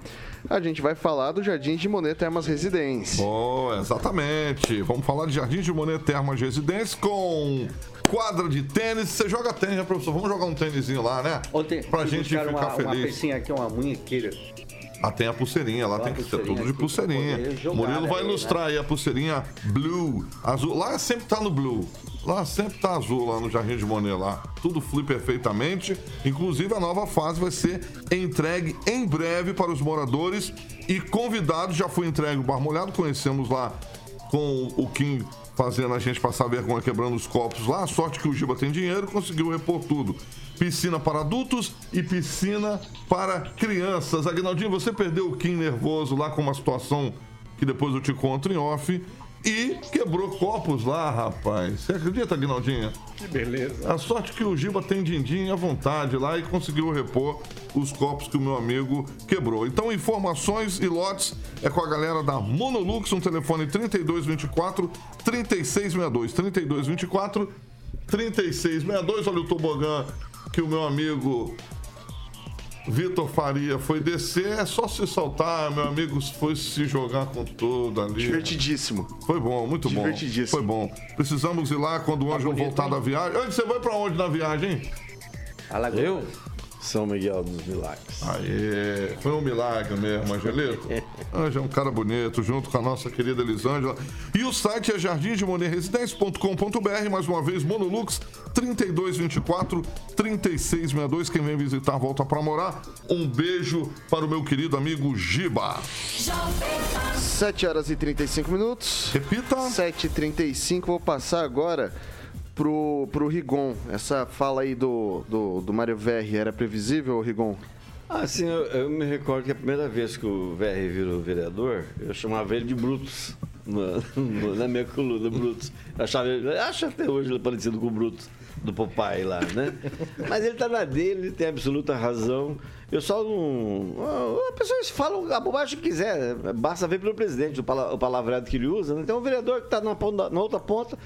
a gente vai falar do Jardim de Monet Termas Residência. Oh, exatamente. Vamos falar de Jardim de Monet Termas Residência com quadra de tênis. Você joga tênis, né, professor? Vamos jogar um tênisinho lá, né? Ontem pra gente ficar uma, uma feliz. pecinha aqui, uma munhequeira. Ah, tem a pulseirinha, lá tem que ser tudo de pulseirinha. Murilo vai né, ilustrar aí a pulseirinha blue, azul. Lá sempre tá no blue. Lá sempre tá azul, lá no Jardim de Monet lá. Tudo flui perfeitamente. Inclusive a nova fase vai ser entregue em breve para os moradores e convidados. Já foi entregue o Bar Molhado, conhecemos lá com o Kim fazendo a gente passar vergonha quebrando os copos lá. A sorte que o Giba tem dinheiro conseguiu repor tudo. Piscina para adultos e piscina para crianças. Agnaldinho, você perdeu o Kim nervoso lá com uma situação que depois eu te conto em off. E quebrou copos lá, rapaz. Você acredita, Agnaldinha? Que beleza. A sorte que o Giba tem din-din à vontade lá e conseguiu repor os copos que o meu amigo quebrou. Então, informações e lotes é com a galera da Monolux, um telefone 3224 3662. 3224 3662. Olha o tobogã que o meu amigo Vitor Faria foi descer, é só se saltar, meu amigo foi se jogar com tudo ali. Divertidíssimo. Foi bom, muito bom. Divertidíssimo. Foi bom. Precisamos ir lá quando o Ângelo voltar da viagem. Onde você vai pra onde na viagem, hein? Alagoas. Eu? São Miguel dos Milagres. Aê, foi um milagre mesmo, Angelito. Ângelo é um cara bonito, junto com a nossa querida Elisângela. E o site é jardimdemonerresidência.com.br, mais uma vez, Monolux 3224 3662. Quem vem visitar, volta pra morar. Um beijo para o meu querido amigo Giba. 7 horas e 35 minutos. Repita. 7 e 35 vou passar agora pro, pro Rigon. Essa fala aí do, do, do Mário Verri era previsível, Rigon? Ah, sim, eu, eu me recordo que a primeira vez que o VR virou vereador, eu chamava ele de Brutus. Na, minha coluna, Brutus. Eu achava ele, acho até hoje ele parecido com o Brutus do Popeye lá, né? Mas ele tá na dele, ele tem absoluta razão. Eu só não. ah, A pessoa fala a bobagem que quiser, basta ver pelo presidente o pala- o palavreado que ele usa. Né? Tem um vereador que está na, na outra ponta.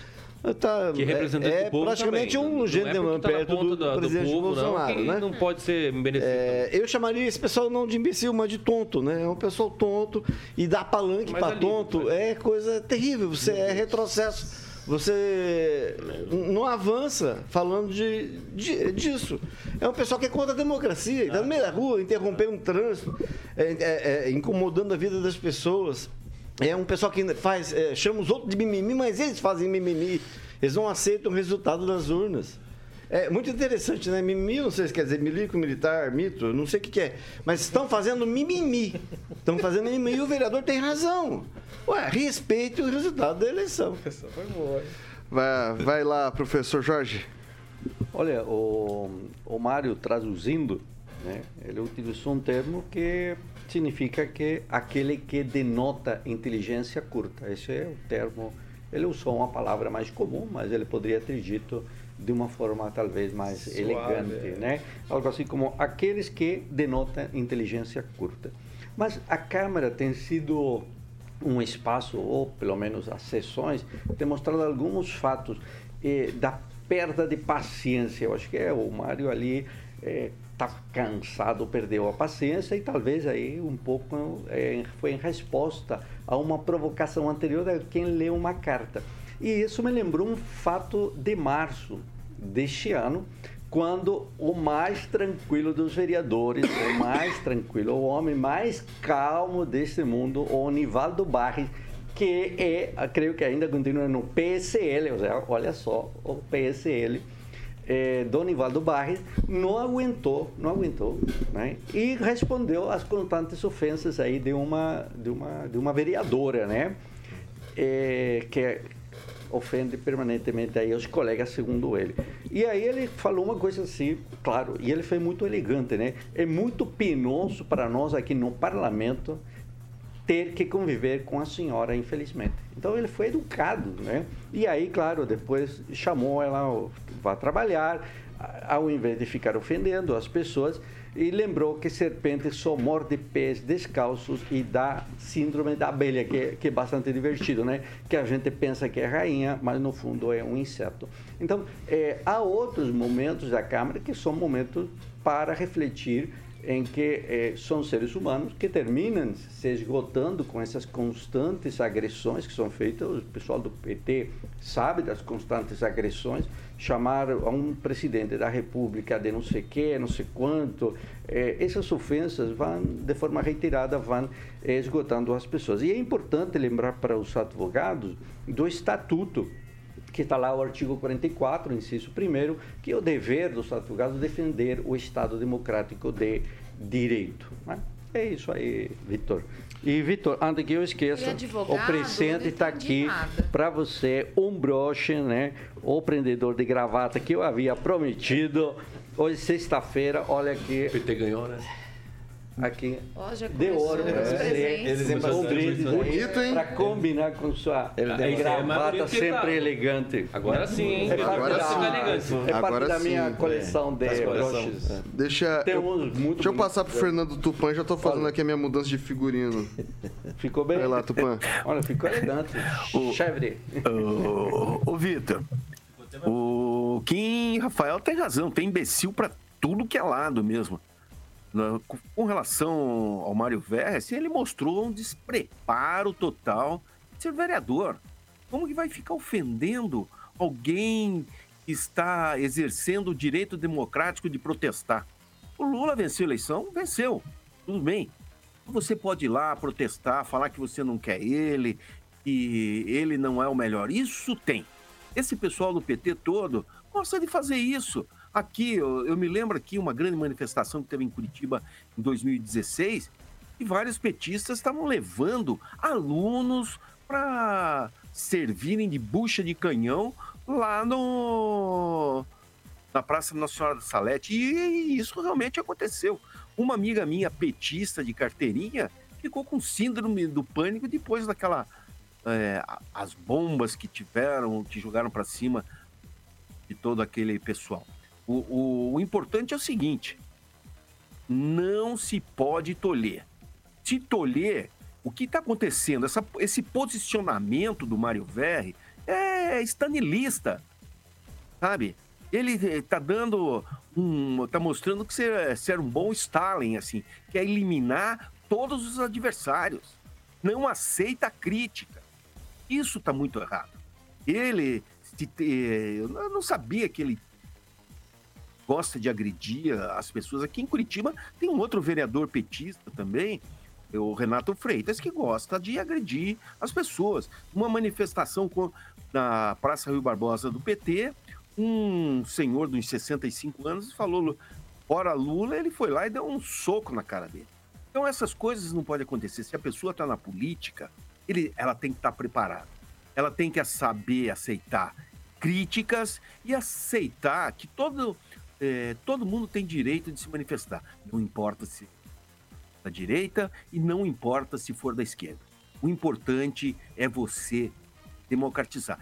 Tá, Que é representante é, do povo praticamente também. um Não é tá perto ponta do, do presidente povo, não, Bolsonaro, que né? não pode ser merecido. É, eu chamaria esse pessoal não de imbecil, mas de tonto, né? É um pessoal tonto e dar palanque para tonto é coisa terrível. Você é retrocesso. Você não avança falando de, de- disso. É um pessoal que é contra a democracia. Está no meio da rua, interrompendo um trânsito, é, é, é, incomodando a vida das pessoas. É um pessoal que faz, é, chama os outros de mimimi, mas eles fazem mimimi. Eles não aceitam o resultado das urnas. É muito interessante, né? Mimimi, não sei se quer dizer milico, militar, mito, não sei o que, que é. Mas estão fazendo mimimi. Estão fazendo mimimi e o vereador tem razão. Ué, respeite o resultado da eleição. Foi boa. Vai, vai lá, professor Jorge. Olha, o, o Mário traduzindo, né, ele utilizou um termo que significa que aquele que denota inteligência curta. Esse é o termo Ele usou uma palavra mais comum, mas ele poderia ter dito de uma forma talvez mais Suave, elegante, é. né? Algo assim como aqueles que denotam inteligência curta. Mas a Câmara tem sido um espaço, ou pelo menos as sessões, tem mostrado alguns fatos eh, da perda de paciência. Eu acho que é, o Mário ali está cansado, perdeu a paciência e talvez aí um pouco eh, foi em resposta a uma provocação anterior de quem leu uma carta. E isso me lembrou um fato de março deste ano, quando o mais tranquilo dos vereadores, o mais tranquilo, o homem mais calmo deste mundo, o Nivaldo Barres, que é, creio que ainda continua no PSL, olha só, o PSL, é, Dom Nivaldo Barres, não aguentou, não aguentou, né? E respondeu às constantes ofensas aí de uma, de uma, de uma vereadora, né? É, que ofende permanentemente aí os colegas, segundo ele. E aí ele falou uma coisa assim, claro, e ele foi muito elegante, né? É muito penoso para nós aqui no parlamento ter que conviver com a senhora, infelizmente. Então ele foi educado, né? E aí, claro, depois chamou ela para trabalhar, ao invés de ficar ofendendo as pessoas, e lembrou que serpente só morde pés descalços e dá síndrome da abelha, que, é- que é bastante divertido, né? Que a gente pensa que é rainha, mas no fundo é um inseto. Então, eh, há outros momentos da Câmara que são momentos para refletir em que eh, são seres humanos que terminam se esgotando com essas constantes agressões que são feitas. O pessoal do PT sabe das constantes agressões. Chamar a um presidente da República de não sei que, não sei quanto, eh, essas ofensas vão, de forma reiterada, vão eh, esgotando as pessoas. E é importante lembrar para os advogados do estatuto que está lá o artigo 44, inciso 1 que é o dever dos advogados defender o Estado democrático de direito. né? É isso aí, Vitor. E, Vitor, antes que eu esqueça, é advogado, o presente está aqui para você, um broche, né? O prendedor de gravata que eu havia prometido. Hoje, sexta-feira, olha aqui. O PT ganhou, né? Aqui. Ó, já De ouro para você. brinde Bonito, hein? Para combinar com sua Ele tem- é mais gravata que sempre tá. elegante. Agora sim, hein? É parte, Agora da, sim. elegante. é parte Agora da minha sim. coleção de broches. É. Deixa. Tem eu- muito Deixa eu passar pro bonitos. Fernando Tupan, já tô fazendo Fala. aqui a minha mudança de figurino. Ficou bem? Vai lá, Tupan. Olha, ficou elegante. Chevre. Ô, ô, Vitor, o Kim Rafael tem razão, tem imbecil pra tudo que é lado mesmo. Com- Com relação ao Mário Verres, ele mostrou um despreparo total de ser vereador. Como que vai ficar ofendendo alguém que está exercendo o direito democrático de protestar? O Lula venceu a eleição? Venceu. Tudo bem. Você pode ir lá protestar, falar que você não quer ele, que ele não é o melhor. Isso tem. Esse pessoal do PT todo gosta de fazer isso. Aqui, eu, eu me lembro aqui uma grande manifestação que teve em Curitiba em 2016, e vários petistas estavam levando alunos para servirem de bucha de canhão lá no na Praça Nossa Senhora da Salete. E isso realmente aconteceu. Uma amiga minha, petista de carteirinha, ficou com síndrome do pânico depois daquela. é, as bombas que tiveram, que jogaram para cima de todo aquele pessoal. O, o- o importante é o seguinte: não se pode tolher. Se tolher, o que está acontecendo? Essa- esse posicionamento do Mário Verri é estanilista, sabe? Ele está dando um, está mostrando que você, você era um bom Stalin, assim, que é eliminar todos os adversários, não aceita crítica. Isso está muito errado. Ele, te- eu não sabia que ele gosta de agredir as pessoas. Aqui em Curitiba tem um outro vereador petista também, o Renato Freitas, que gosta de agredir as pessoas. Uma manifestação com- na Praça Rio Barbosa do PT, um senhor uns 65 anos falou, fora Lula, ele foi lá e deu um soco na cara dele. Então essas coisas não podem acontecer. Se a pessoa está na política, ele, ela tem que estar preparada. Ela tem que saber aceitar críticas e aceitar que todo, eh, todo mundo tem direito de se manifestar. Não importa se da direita e não importa se for da esquerda. O importante é você democratizar.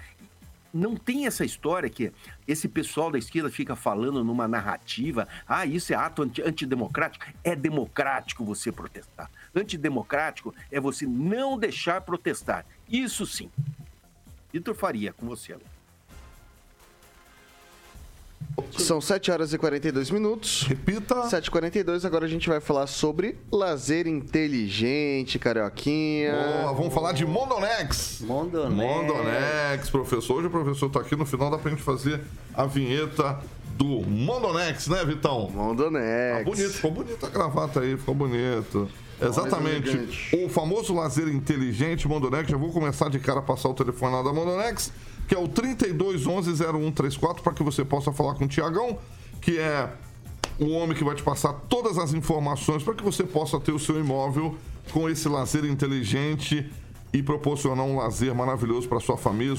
Não tem essa história que esse pessoal da esquerda fica falando numa narrativa, ah, isso é ato anti antidemocrático. É democrático você protestar. Antidemocrático é você não deixar protestar. Isso sim. Vitor Faria, com você. São 7 horas e 42 minutos. Repita. 7h42, agora a gente vai falar sobre lazer inteligente, carioquinha. Boa, vamos falar de Mondonex. Mondonex. Mondonex, professor. Hoje o professor tá aqui no final, dá pra gente fazer a vinheta do Mondonex, né, Vitão? Mondonex. Tá bonito, ficou bonita a gravata aí, ficou bonito. Exatamente. O famoso lazer inteligente Mondonex. Já vou começar de cara a passar o telefone lá da Mondonex, que é o 3211-0134, para que você possa falar com o Tiagão, que é o homem que vai te passar todas as informações para que você possa ter o seu imóvel com esse lazer inteligente e proporcionar um lazer maravilhoso para sua família,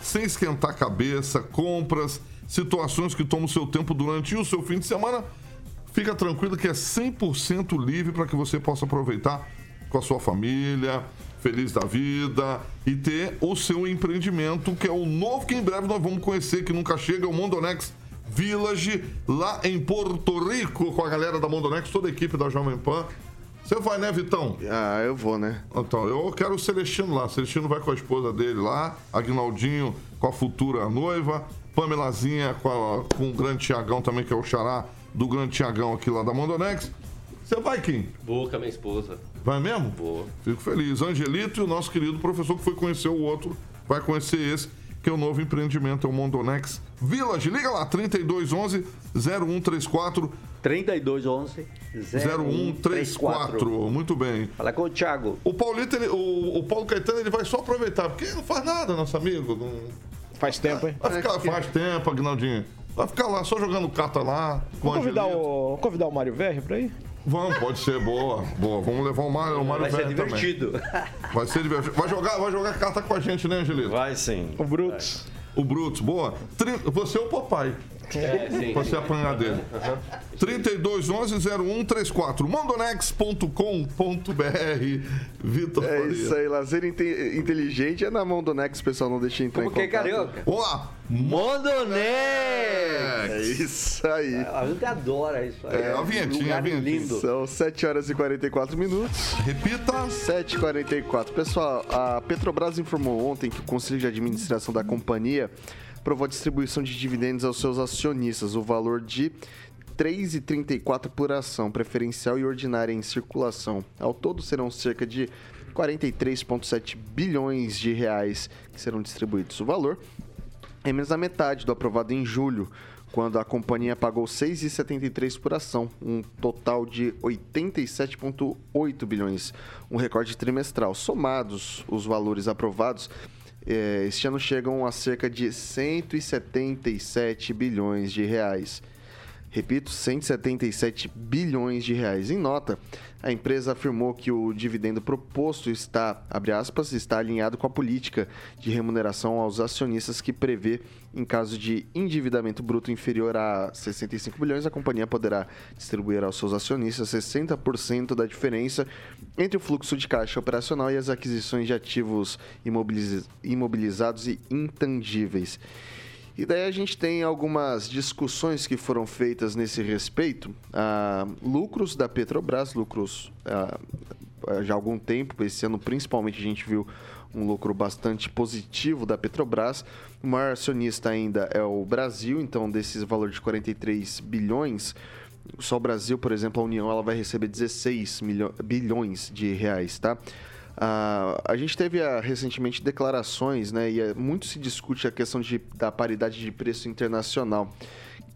sem esquentar a cabeça, compras, situações que tomam seu tempo durante o seu fim de semana. Fica tranquilo que é 100% livre para que você possa aproveitar com a sua família, feliz da vida e ter o seu empreendimento, que é o novo que em breve nós vamos conhecer, que nunca chega, é o Mondonex Village, lá em Porto Rico, com a galera da Mondonex, toda a equipe da Jovem Pan. Você vai, né, Vitão? Ah, eu vou, né? Então, eu quero o Celestino lá. O Celestino vai com a esposa dele lá, Aguinaldinho com a futura noiva, Pamelazinha com, a- com o grande Tiagão também, que é o xará do grande Tiagão aqui lá da Mondonex. Você vai, Kim? Vou com a minha esposa. Vai mesmo? Vou. Fico feliz. Angelito e o nosso querido professor que foi conhecer o outro, vai conhecer esse, que é o novo empreendimento, é o Mondonex Village. Liga lá, 3211 0134 3211 0134. Muito bem. Fala com o Thiago. O Paulito, ele- o, o Paulo Caetano, ele vai só aproveitar, porque não faz nada, nosso amigo. Não... Faz tempo, hein? Vai ficar, faz tempo, Aguinaldinho. Vai ficar lá, só jogando carta lá. Com convidar Angelito. o, convidar o Mário Verri pra ir? Vamos, pode ser, boa, boa. Vamos levar o Mário, o Mário Vai ser Velho também. divertido. Vai ser divertido. Vai jogar, vai jogar carta com a gente, né, Angelito? Vai sim. O Brutus. O Brutus, boa. Você é o papai. É, sim. Você apanhar dele. 3211-0134. Mondonex.com.br. Vitor É Faria. isso aí, lazer inte- inteligente é na mão do Nex, pessoal, não deixe entrar Como em que é contato. carioca? Olá! Mondonex! É isso aí. A gente adora isso aí. É, a vinhetinha, a vinhetinha. lindo. São 7 horas e 44 minutos. Repita. 7h44. Pessoal, a Petrobras informou ontem que o Conselho de Administração da companhia aprovou a distribuição de dividendos aos seus acionistas, o valor de 3,34 por ação, preferencial e ordinária em circulação. Ao todo serão cerca de 43,7 bilhões de reais que serão distribuídos. O valor é menos da metade do aprovado em julho, quando a companhia pagou 6,73 por ação, um total de 87,8 bilhões, um recorde trimestral. Somados os valores aprovados, este ano chegam a cerca de 177 bilhões de reais. Repito, 177 bilhões de reais. Em nota, a empresa afirmou que o dividendo proposto está, abre aspas, está alinhado com a política de remuneração aos acionistas que prevê, em caso de endividamento bruto inferior a 65 bilhões, a companhia poderá distribuir aos seus acionistas 60% da diferença entre o fluxo de caixa operacional e as aquisições de ativos imobiliz- imobilizados e intangíveis. E daí a gente tem algumas discussões que foram feitas nesse respeito. Ah, lucros da Petrobras, lucros já há algum tempo, esse ano principalmente a gente viu um lucro bastante positivo da Petrobras. O maior acionista ainda é o Brasil, então desses valor de 43 bilhões, só o Brasil, por exemplo, a União, ela vai receber 16 milho- bilhões de reais, tá? Ah, a gente teve ah, recentemente declarações, né? E eh, muito se discute a questão de, da paridade de preço internacional.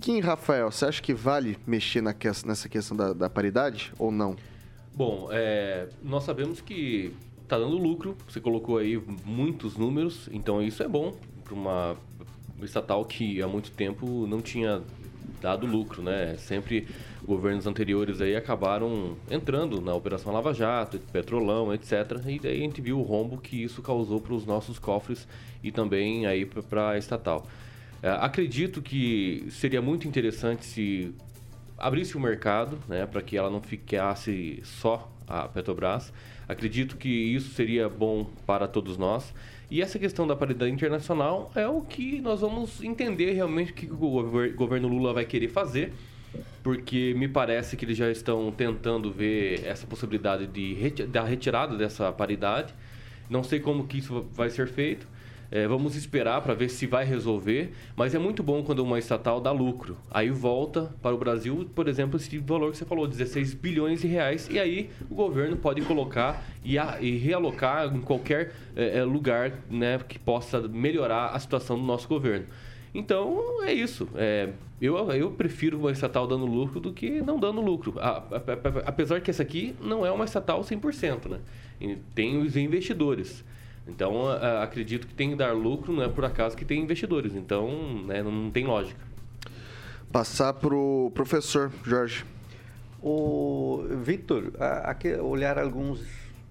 Kim Rafael, você acha que vale mexer na nessa questão da, da paridade ou não? Bom, é, nós sabemos que está dando lucro. Você colocou aí muitos números, então isso é bom para uma estatal que há muito tempo não tinha dado lucro, né? Sempre governos anteriores aí acabaram entrando na Operação Lava Jato, Petrolão, etc. E daí a gente viu o rombo que isso causou para os nossos cofres e também aí para a estatal. É, acredito que seria muito interessante se abrisse o mercado, né, para que ela não ficasse só a Petrobras. Acredito que isso seria bom para todos nós E essa questão da paridade internacional é o que nós vamos entender realmente o que o governo Lula vai querer fazer, porque me parece que eles já estão tentando ver essa possibilidade de da retirada dessa paridade. Não sei como que isso vai ser feito. É, vamos esperar para ver se vai resolver, mas é muito bom quando uma estatal dá lucro. Aí volta para o Brasil, por exemplo, esse valor que você falou, 16 bilhões de reais, e aí o governo pode colocar e, a, e realocar em qualquer é, é lugar né, que possa melhorar a situação do nosso governo. Então é isso. É, eu, eu prefiro uma estatal dando lucro do que não dando lucro. A, a, a, apesar que essa aqui não é uma estatal 100%, né? E tem os investidores. Então, acredito que tem que dar lucro, não é por acaso que tem investidores. Então, né, não tem lógica. Passar para o professor Jorge. O Victor, aqui olhar alguns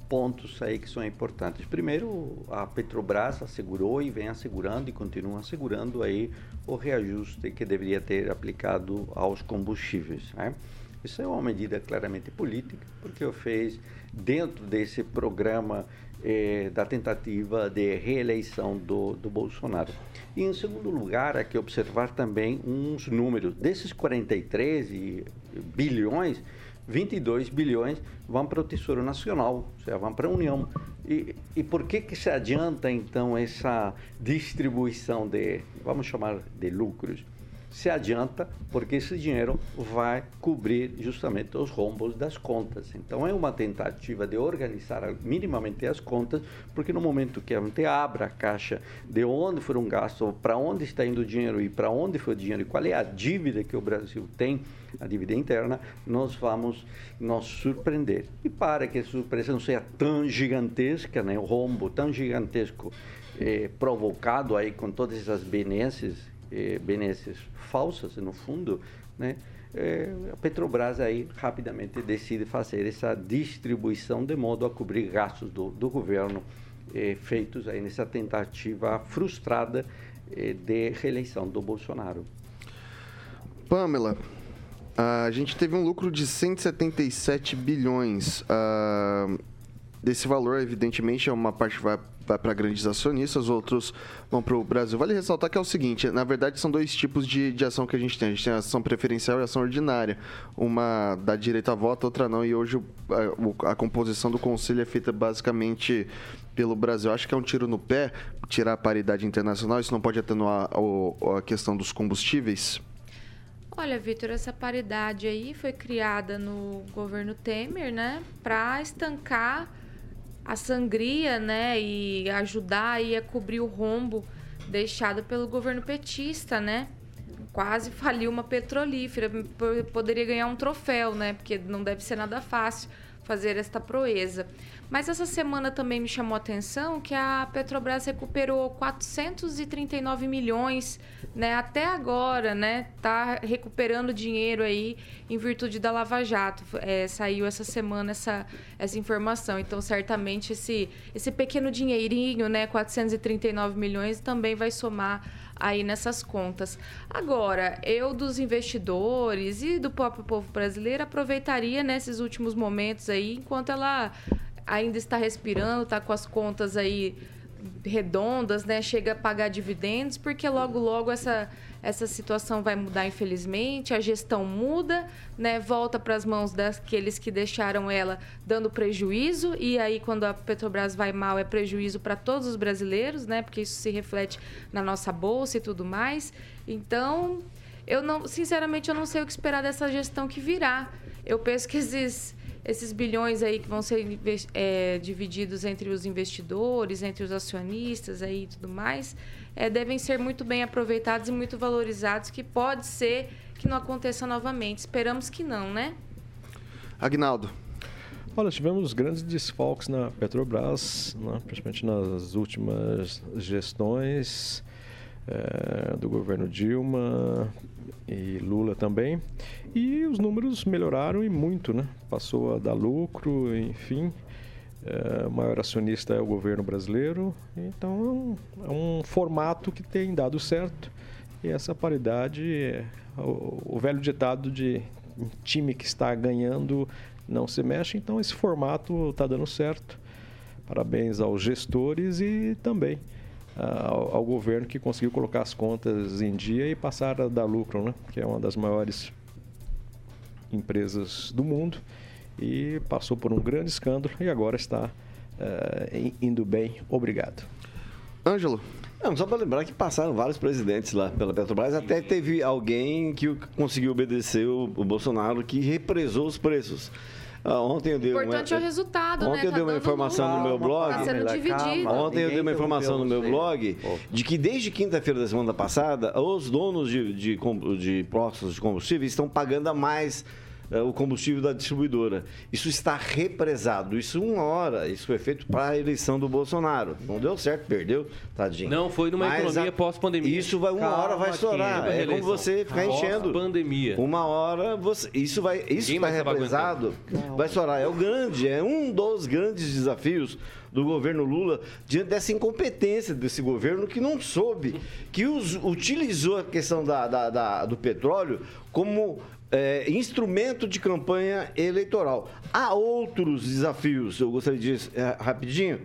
pontos aí que são importantes. Primeiro, a Petrobras assegurou e vem assegurando e continua assegurando aí o reajuste que deveria ter aplicado aos combustíveis. Né? Isso é uma medida claramente política, porque o fez dentro desse programa eh, da tentativa de reeleição do, do Bolsonaro. E em segundo lugar, aqui observar também uns números. Desses 43 bilhões, 22 bilhões vão para o Tesouro Nacional, ou seja, vão para a União. E, e por que, que se adianta, então, essa distribuição de, vamos chamar de lucros? Se adianta porque esse dinheiro vai cobrir justamente os rombos das contas. Então é uma tentativa de organizar minimamente as contas, porque no momento que a gente abre a caixa de onde foram gastos, para onde está indo o dinheiro e para onde foi o dinheiro e qual é a dívida que o Brasil tem, a dívida interna, nós vamos nos surpreender. E para que a surpresa não seja tão gigantesca, né, o rombo tão gigantesco eh, provocado aí com todas essas benesses eh, benesses falsas, no fundo, né? É, a Petrobras aí rapidamente decide fazer essa distribuição de modo a cobrir gastos do, do governo eh, feitos aí nessa tentativa frustrada eh, de reeleição do Bolsonaro. Pamela, a gente teve um lucro de 177 bilhões. Uh, desse valor, evidentemente, é uma parte vai vai para grandes acionistas, outros vão para o Brasil. Vale ressaltar que é o seguinte: na verdade, são dois tipos de, de ação que a gente tem. A gente tem a ação preferencial e a ação ordinária. Uma da direita vota, outra não. E hoje a, a composição do conselho é feita basicamente pelo Brasil. Acho que é um tiro no pé tirar a paridade internacional. Isso não pode atenuar a, a questão dos combustíveis? Olha, Vitor, essa paridade aí foi criada no governo Temer, né, para estancar a sangria, né, e ajudar aí a cobrir o rombo deixado pelo governo petista, né? Quase faliu uma petrolífera, poderia ganhar um troféu, né? Porque não deve ser nada fácil fazer esta proeza. Mas essa semana também me chamou a atenção que a Petrobras recuperou 439 milhões, né? Até agora, né? Tá recuperando dinheiro aí em virtude da Lava Jato. É, saiu essa semana essa, essa informação. Então, certamente esse, esse pequeno dinheirinho, né? 439 milhões também vai somar aí nessas contas. Agora, eu dos investidores e do próprio povo brasileiro aproveitaria nesses últimos momentos aí, enquanto ela ainda está respirando, está com as contas aí redondas, né? Chega a pagar dividendos, porque logo logo essa essa situação vai mudar, infelizmente. A gestão muda, né? Volta para as mãos daqueles que deixaram ela dando prejuízo. E aí, quando a Petrobras vai mal, é prejuízo para todos os brasileiros, né? Porque isso se reflete na nossa bolsa e tudo mais. Então, eu não, sinceramente, eu não sei o que esperar dessa gestão que virá. Eu penso que esses esses bilhões aí que vão ser é, divididos entre os investidores, entre os acionistas aí e tudo mais, é, devem ser muito bem aproveitados e muito valorizados, que pode ser que não aconteça novamente. Esperamos que não, né? Agnaldo. Olha, tivemos grandes desfalques na Petrobras, né, principalmente nas últimas gestões é, do governo Dilma e Lula também. E os números melhoraram e muito, né? Passou a dar lucro, enfim. É, o maior acionista é o governo brasileiro, então é um, é um formato que tem dado certo. E essa paridade, é, o, o velho ditado de time que está ganhando não se mexe, então esse formato está dando certo. Parabéns aos gestores e também ao, ao governo que conseguiu colocar as contas em dia e passar a dar lucro, né? que é uma das maiores empresas do mundo e passou por um grande escândalo e agora está eh, indo bem. Obrigado. Ângelo. Não, só para lembrar que passaram vários presidentes lá pela Petrobras, até teve alguém que conseguiu obedecer o, o Bolsonaro que represou os preços. Ah, ontem eu dei O importante uma, é o resultado, né? Ontem eu Tá dei uma dando informação no meu blog. Tá sendo dividido. Ontem eu dei uma informação no meu blog de que desde quinta-feira da semana passada, os donos de, de, de postos de combustível estão pagando a mais eh, o combustível da distribuidora. Isso está represado. Isso uma hora, isso foi feito para a eleição do Bolsonaro. Não deu certo, perdeu, tadinho. Não, foi numa Mas economia a- pós-pandemia. Isso vai uma Calma, hora vai estourar. Kim, É como você ficar enchendo. Pós-pandemia. Uma hora você. Isso vai. Isso está represado. Vai estourar. É o grande, é um dos grandes desafios do governo Lula diante dessa incompetência desse governo que não soube, que us- utilizou a questão da, da- da- do petróleo como é, instrumento de campanha eleitoral. Há outros desafios, eu gostaria de dizer é, rapidinho,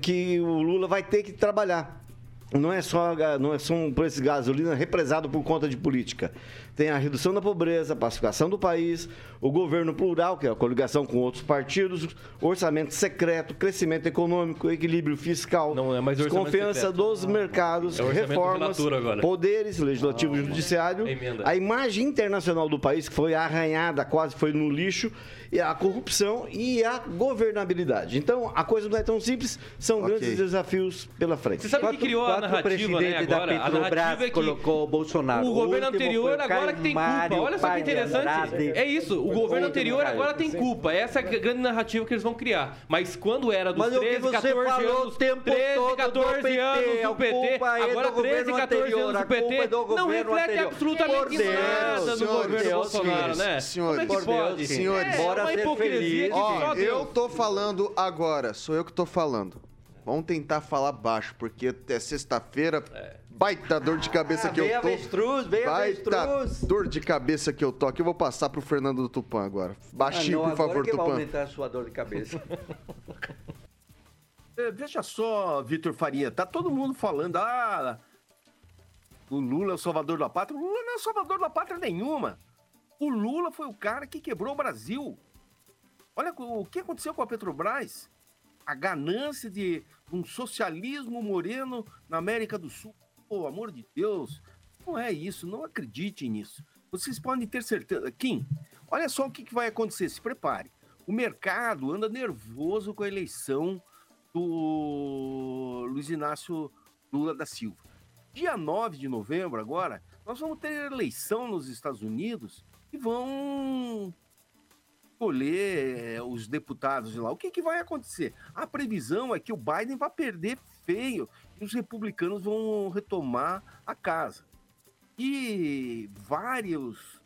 que o Lula vai ter que trabalhar. Não é só não é só um preço de gasolina represado por conta de política. Tem a redução da pobreza, a pacificação do país, o governo plural, que é a coligação com outros partidos, orçamento secreto, crescimento econômico, equilíbrio fiscal, Não é mais secreto. dos mercados, É reformas, agora. poderes, legislativo e judiciário, É emenda. a imagem internacional do país que foi arranhada, quase foi no lixo, e a corrupção e a governabilidade. Então, a coisa não é tão simples, são Ok. grandes desafios pela frente. Você sabe o que criou a Quatro narrativa, né, presidente da agora? A Petrobras narrativa é que colocou o Bolsonaro. o governo último anterior o agora que tem culpa. Mário Olha só que interessante. Andrade. É isso, o governo anterior agora tem culpa. Essa é a grande narrativa que eles vão criar. Mas quando era dos Mas é o que 13, você 14 falou anos, o tempo 13, todo do 14 PT, anos do PT, culpa é agora do 13, governo 14 anterior, anos do PT, culpa é não reflete absolutamente nada no governo Bolsonaro, né? senhores, é por? Deus, senhores, é bora uma ser hipocrisia feliz. eu tô falando agora, sou eu que tô falando. Vamos tentar falar baixo, porque é sexta-feira. Baita dor de cabeça Ah, que eu tô. avestruz, vem Baita avestruz. dor de cabeça que eu tô aqui. Eu vou passar pro Fernando do Tupan agora. Baixinho, Ah, não, por favor, agora que vai aumentar a sua dor de cabeça. É, Veja só, Vitor Faria, tá todo mundo falando, ah, o Lula é o salvador da pátria. O Lula não é o salvador da pátria nenhuma. O Lula foi o cara que quebrou o Brasil. Olha o que aconteceu com a Petrobras. A ganância de um socialismo moreno na América do Sul. Pô, amor de Deus, não é isso, não acredite nisso. Vocês podem ter certeza. Kim, olha só o que que vai acontecer, se prepare. O mercado anda nervoso com a eleição do Luiz Inácio Lula da Silva. Dia 9 de novembro, agora, nós vamos ter eleição nos Estados Unidos e vão escolher eh, os deputados de lá. O que, que vai acontecer? A previsão é que o Biden vai perder feio e os republicanos vão retomar a casa. E vários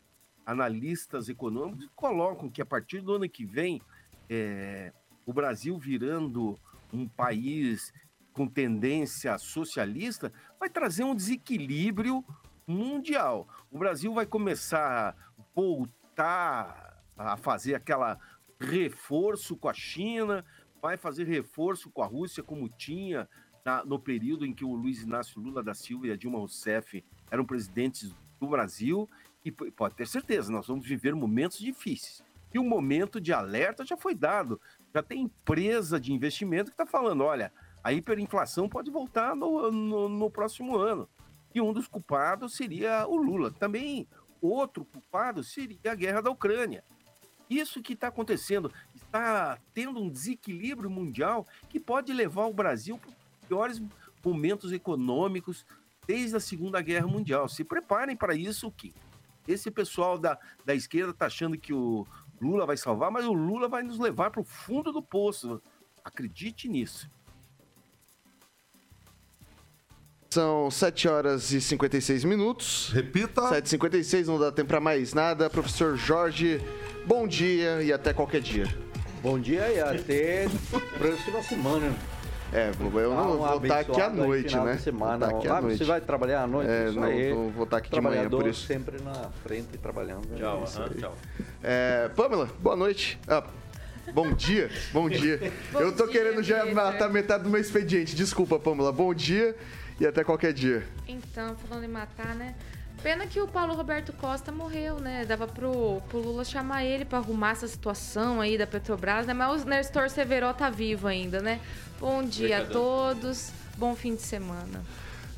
analistas econômicos colocam que a partir do ano que vem, eh, o Brasil virando um país com tendência socialista vai trazer um desequilíbrio mundial. O Brasil vai começar a voltar a fazer aquela reforço com a China, vai fazer reforço com a Rússia, como tinha na- no período em que o Luiz Inácio Lula da Silva e a Dilma Rousseff eram presidentes do Brasil. E pode ter certeza, nós vamos viver momentos difíceis. E o momento de alerta já foi dado. Já tem empresa de investimento que está falando: olha, a hiperinflação pode voltar no, no, no próximo ano. E um dos culpados seria o Lula. Também outro culpado seria a guerra da Ucrânia. Isso que está acontecendo está tendo um desequilíbrio mundial que pode levar o Brasil para piores momentos econômicos desde a Segunda Guerra Mundial. Se preparem para isso, que esse pessoal da, da esquerda está achando que o Lula vai salvar, mas o Lula vai nos levar para o fundo do poço. Acredite nisso. São 7 horas e 56 minutos. Repita. 7h56, não dá tempo pra mais nada. Professor Jorge, bom dia e até qualquer dia. Bom dia e até próxima semana. É, eu não Ah, um vou estar aqui à noite, né? semana. Estar aqui Ah, à noite. Você vai trabalhar à noite? É, não, aí. não vou estar aqui de manhã, por isso. sempre na frente trabalhando. Tchau, É aham, aí. tchau. É, Pamela, boa noite. Ah, Bom dia, bom dia. Bom Eu tô dia, querendo já matar metade do meu expediente. Desculpa, Pamela. Bom dia e até qualquer dia. Então, falando em matar, né? Pena que o Paulo Roberto Costa morreu, né? Dava pro, pro Lula chamar ele pra arrumar essa situação aí da Petrobras, né? Mas o Nestor Severo tá vivo ainda, né? Bom dia a Obrigado. todos, bom fim de semana.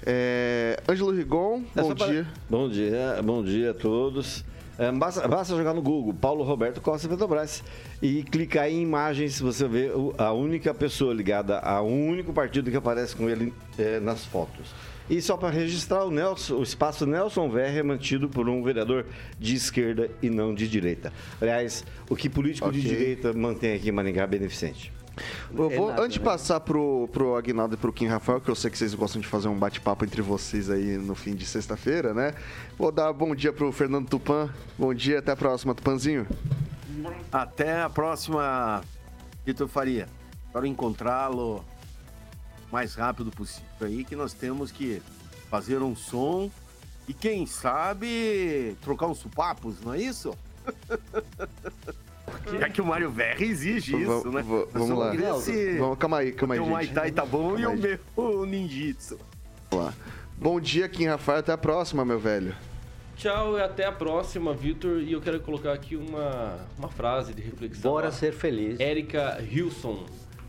É... Ângelo Rigon, É bom dia. Bom dia, bom dia a todos. É, basta, basta jogar no Google Paulo Roberto Costa Petrobras e clicar em imagens, você vê a única pessoa ligada ao único partido que aparece com ele é, nas fotos. E só para registrar, o, Nelson, o espaço Nelson Verre é mantido por um vereador de esquerda e não de direita. Aliás, o que político de Ok. direita mantém aqui em Maringá é beneficente. Eu vou, nada, antes de né? passar pro, pro Aguinaldo e pro Kim Rafael, que eu sei que vocês gostam de fazer um bate-papo entre vocês aí no fim de sexta-feira, né? Vou dar bom dia pro Fernando Tupan. Bom dia, até a próxima, Tupanzinho. Até a próxima, Vitor Faria. Espero encontrá-lo o mais rápido possível aí, que nós temos que fazer um som e quem sabe trocar uns supapos, não é isso? É que o Mário Verri exige isso, né? vamos lá. queria se- Vamos, calma aí, calma aí, o Muay. Thai tá bom e o Calma aí. meu ninjitsu. Vamos lá. Bom dia, Kim Rafael, até a próxima, meu velho. Tchau e até a próxima, Vitor. E eu quero colocar aqui uma, uma frase de reflexão. Bora ó. ser feliz. Érica Hilson,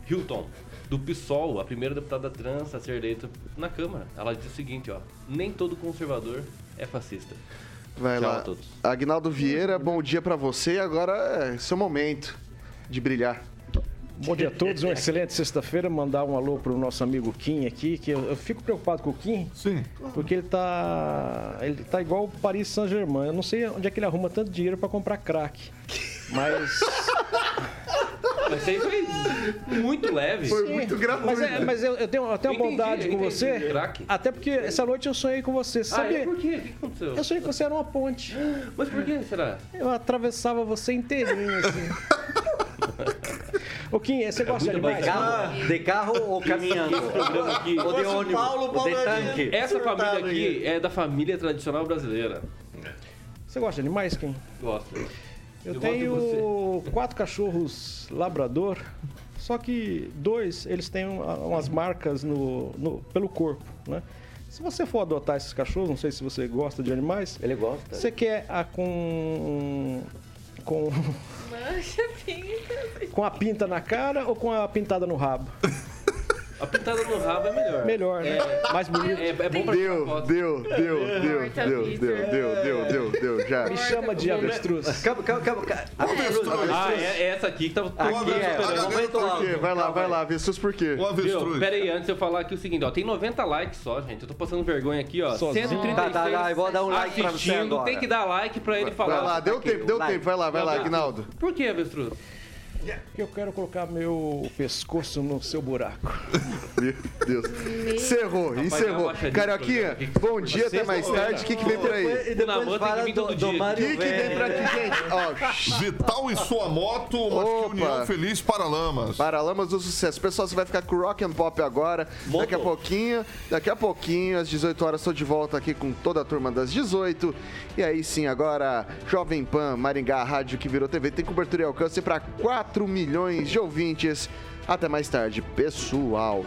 Hilton, do PSOL, a primeira deputada trans a ser eleita na Câmara. Ela diz o seguinte, ó. Nem todo conservador é fascista. Vai Tchau lá. a todos. Agnaldo Vieira, bom dia pra você. Agora é seu momento de brilhar. Bom dia a todos, uma excelente sexta-feira. Mandar um alô pro nosso amigo Kim aqui, que eu, eu fico preocupado com o Kim, Sim. porque ele tá. Ele tá igual o Paris Saint-Germain. Eu não sei onde é que ele arruma tanto dinheiro pra comprar crack. Mas. Isso aí foi muito leve. Foi muito gratuito. Mas, é- mas eu, eu tenho, Eu uma bondade com você. Até porque essa noite eu sonhei com você. Ah, Sabe? é? Por quê? O que aconteceu? Eu sonhei que você era uma ponte. Mas por que será? Eu atravessava você inteirinho, assim. Ô, Kim, você gosta de muito animais? Carro, de carro ou caminhando? Aqui... Ou de ônibus? ou de tanque? Essa família aqui é da família tradicional brasileira. Você gosta de animais, Kim? Gosto. Eu, Eu tenho quatro cachorros labrador, só que dois, eles têm um- umas marcas no, no- pelo corpo, né? Se você for adotar esses cachorros, não sei se você gosta de animais, Ele gosta. você quer a com com Mancha pinta. com a pinta na cara ou com a pintada no rabo? A pintada no rabo é melhor. Melhor, né? Mais bonito. É, é bom pra Deu, foto. deu, deu, deu, deu, deu, deu, deu, deu, deu, já. Me chama de avestruz. Calma, calma, calma. calma. Avestruz, Ah, é, é essa aqui que tava todo Aqui é, alto. Vai lá, vai lá, Avestruz por quê? O avestruz. Pera aí, antes de eu falar aqui o seguinte, ó. Tem 90 likes só, gente. Eu tô passando vergonha aqui, ó. Sozinho. 136 Tá, tá, tá, vou dar um like pra você agora. Tem que dar like pra ele falar. Vai lá, deu tempo, deu tempo, vai lá, vai lá, Agnaldo. Por que, Avestruz? Eu quero colocar meu pescoço no seu buraco. Meu Deus. Encerrou, Rapaz, encerrou. Carioquinha, bom dia, até mais tarde. O que, que vem por aí? E depois que fala do, todo do dia. O Mário que, que vem pra aqui, gente? Ó, Vital e sua moto, uma. União Feliz Paralamas. Paralamas do Sucesso. Pessoal, você vai ficar com Rock and Pop agora. Daqui a pouquinho, daqui a pouquinho, às 18 horas, estou de volta aqui com toda a turma das 18. E aí sim, agora, Jovem Pan, Maringá, a rádio que virou TV, tem cobertura e alcance para 4 milhões de ouvintes. Até mais tarde, pessoal.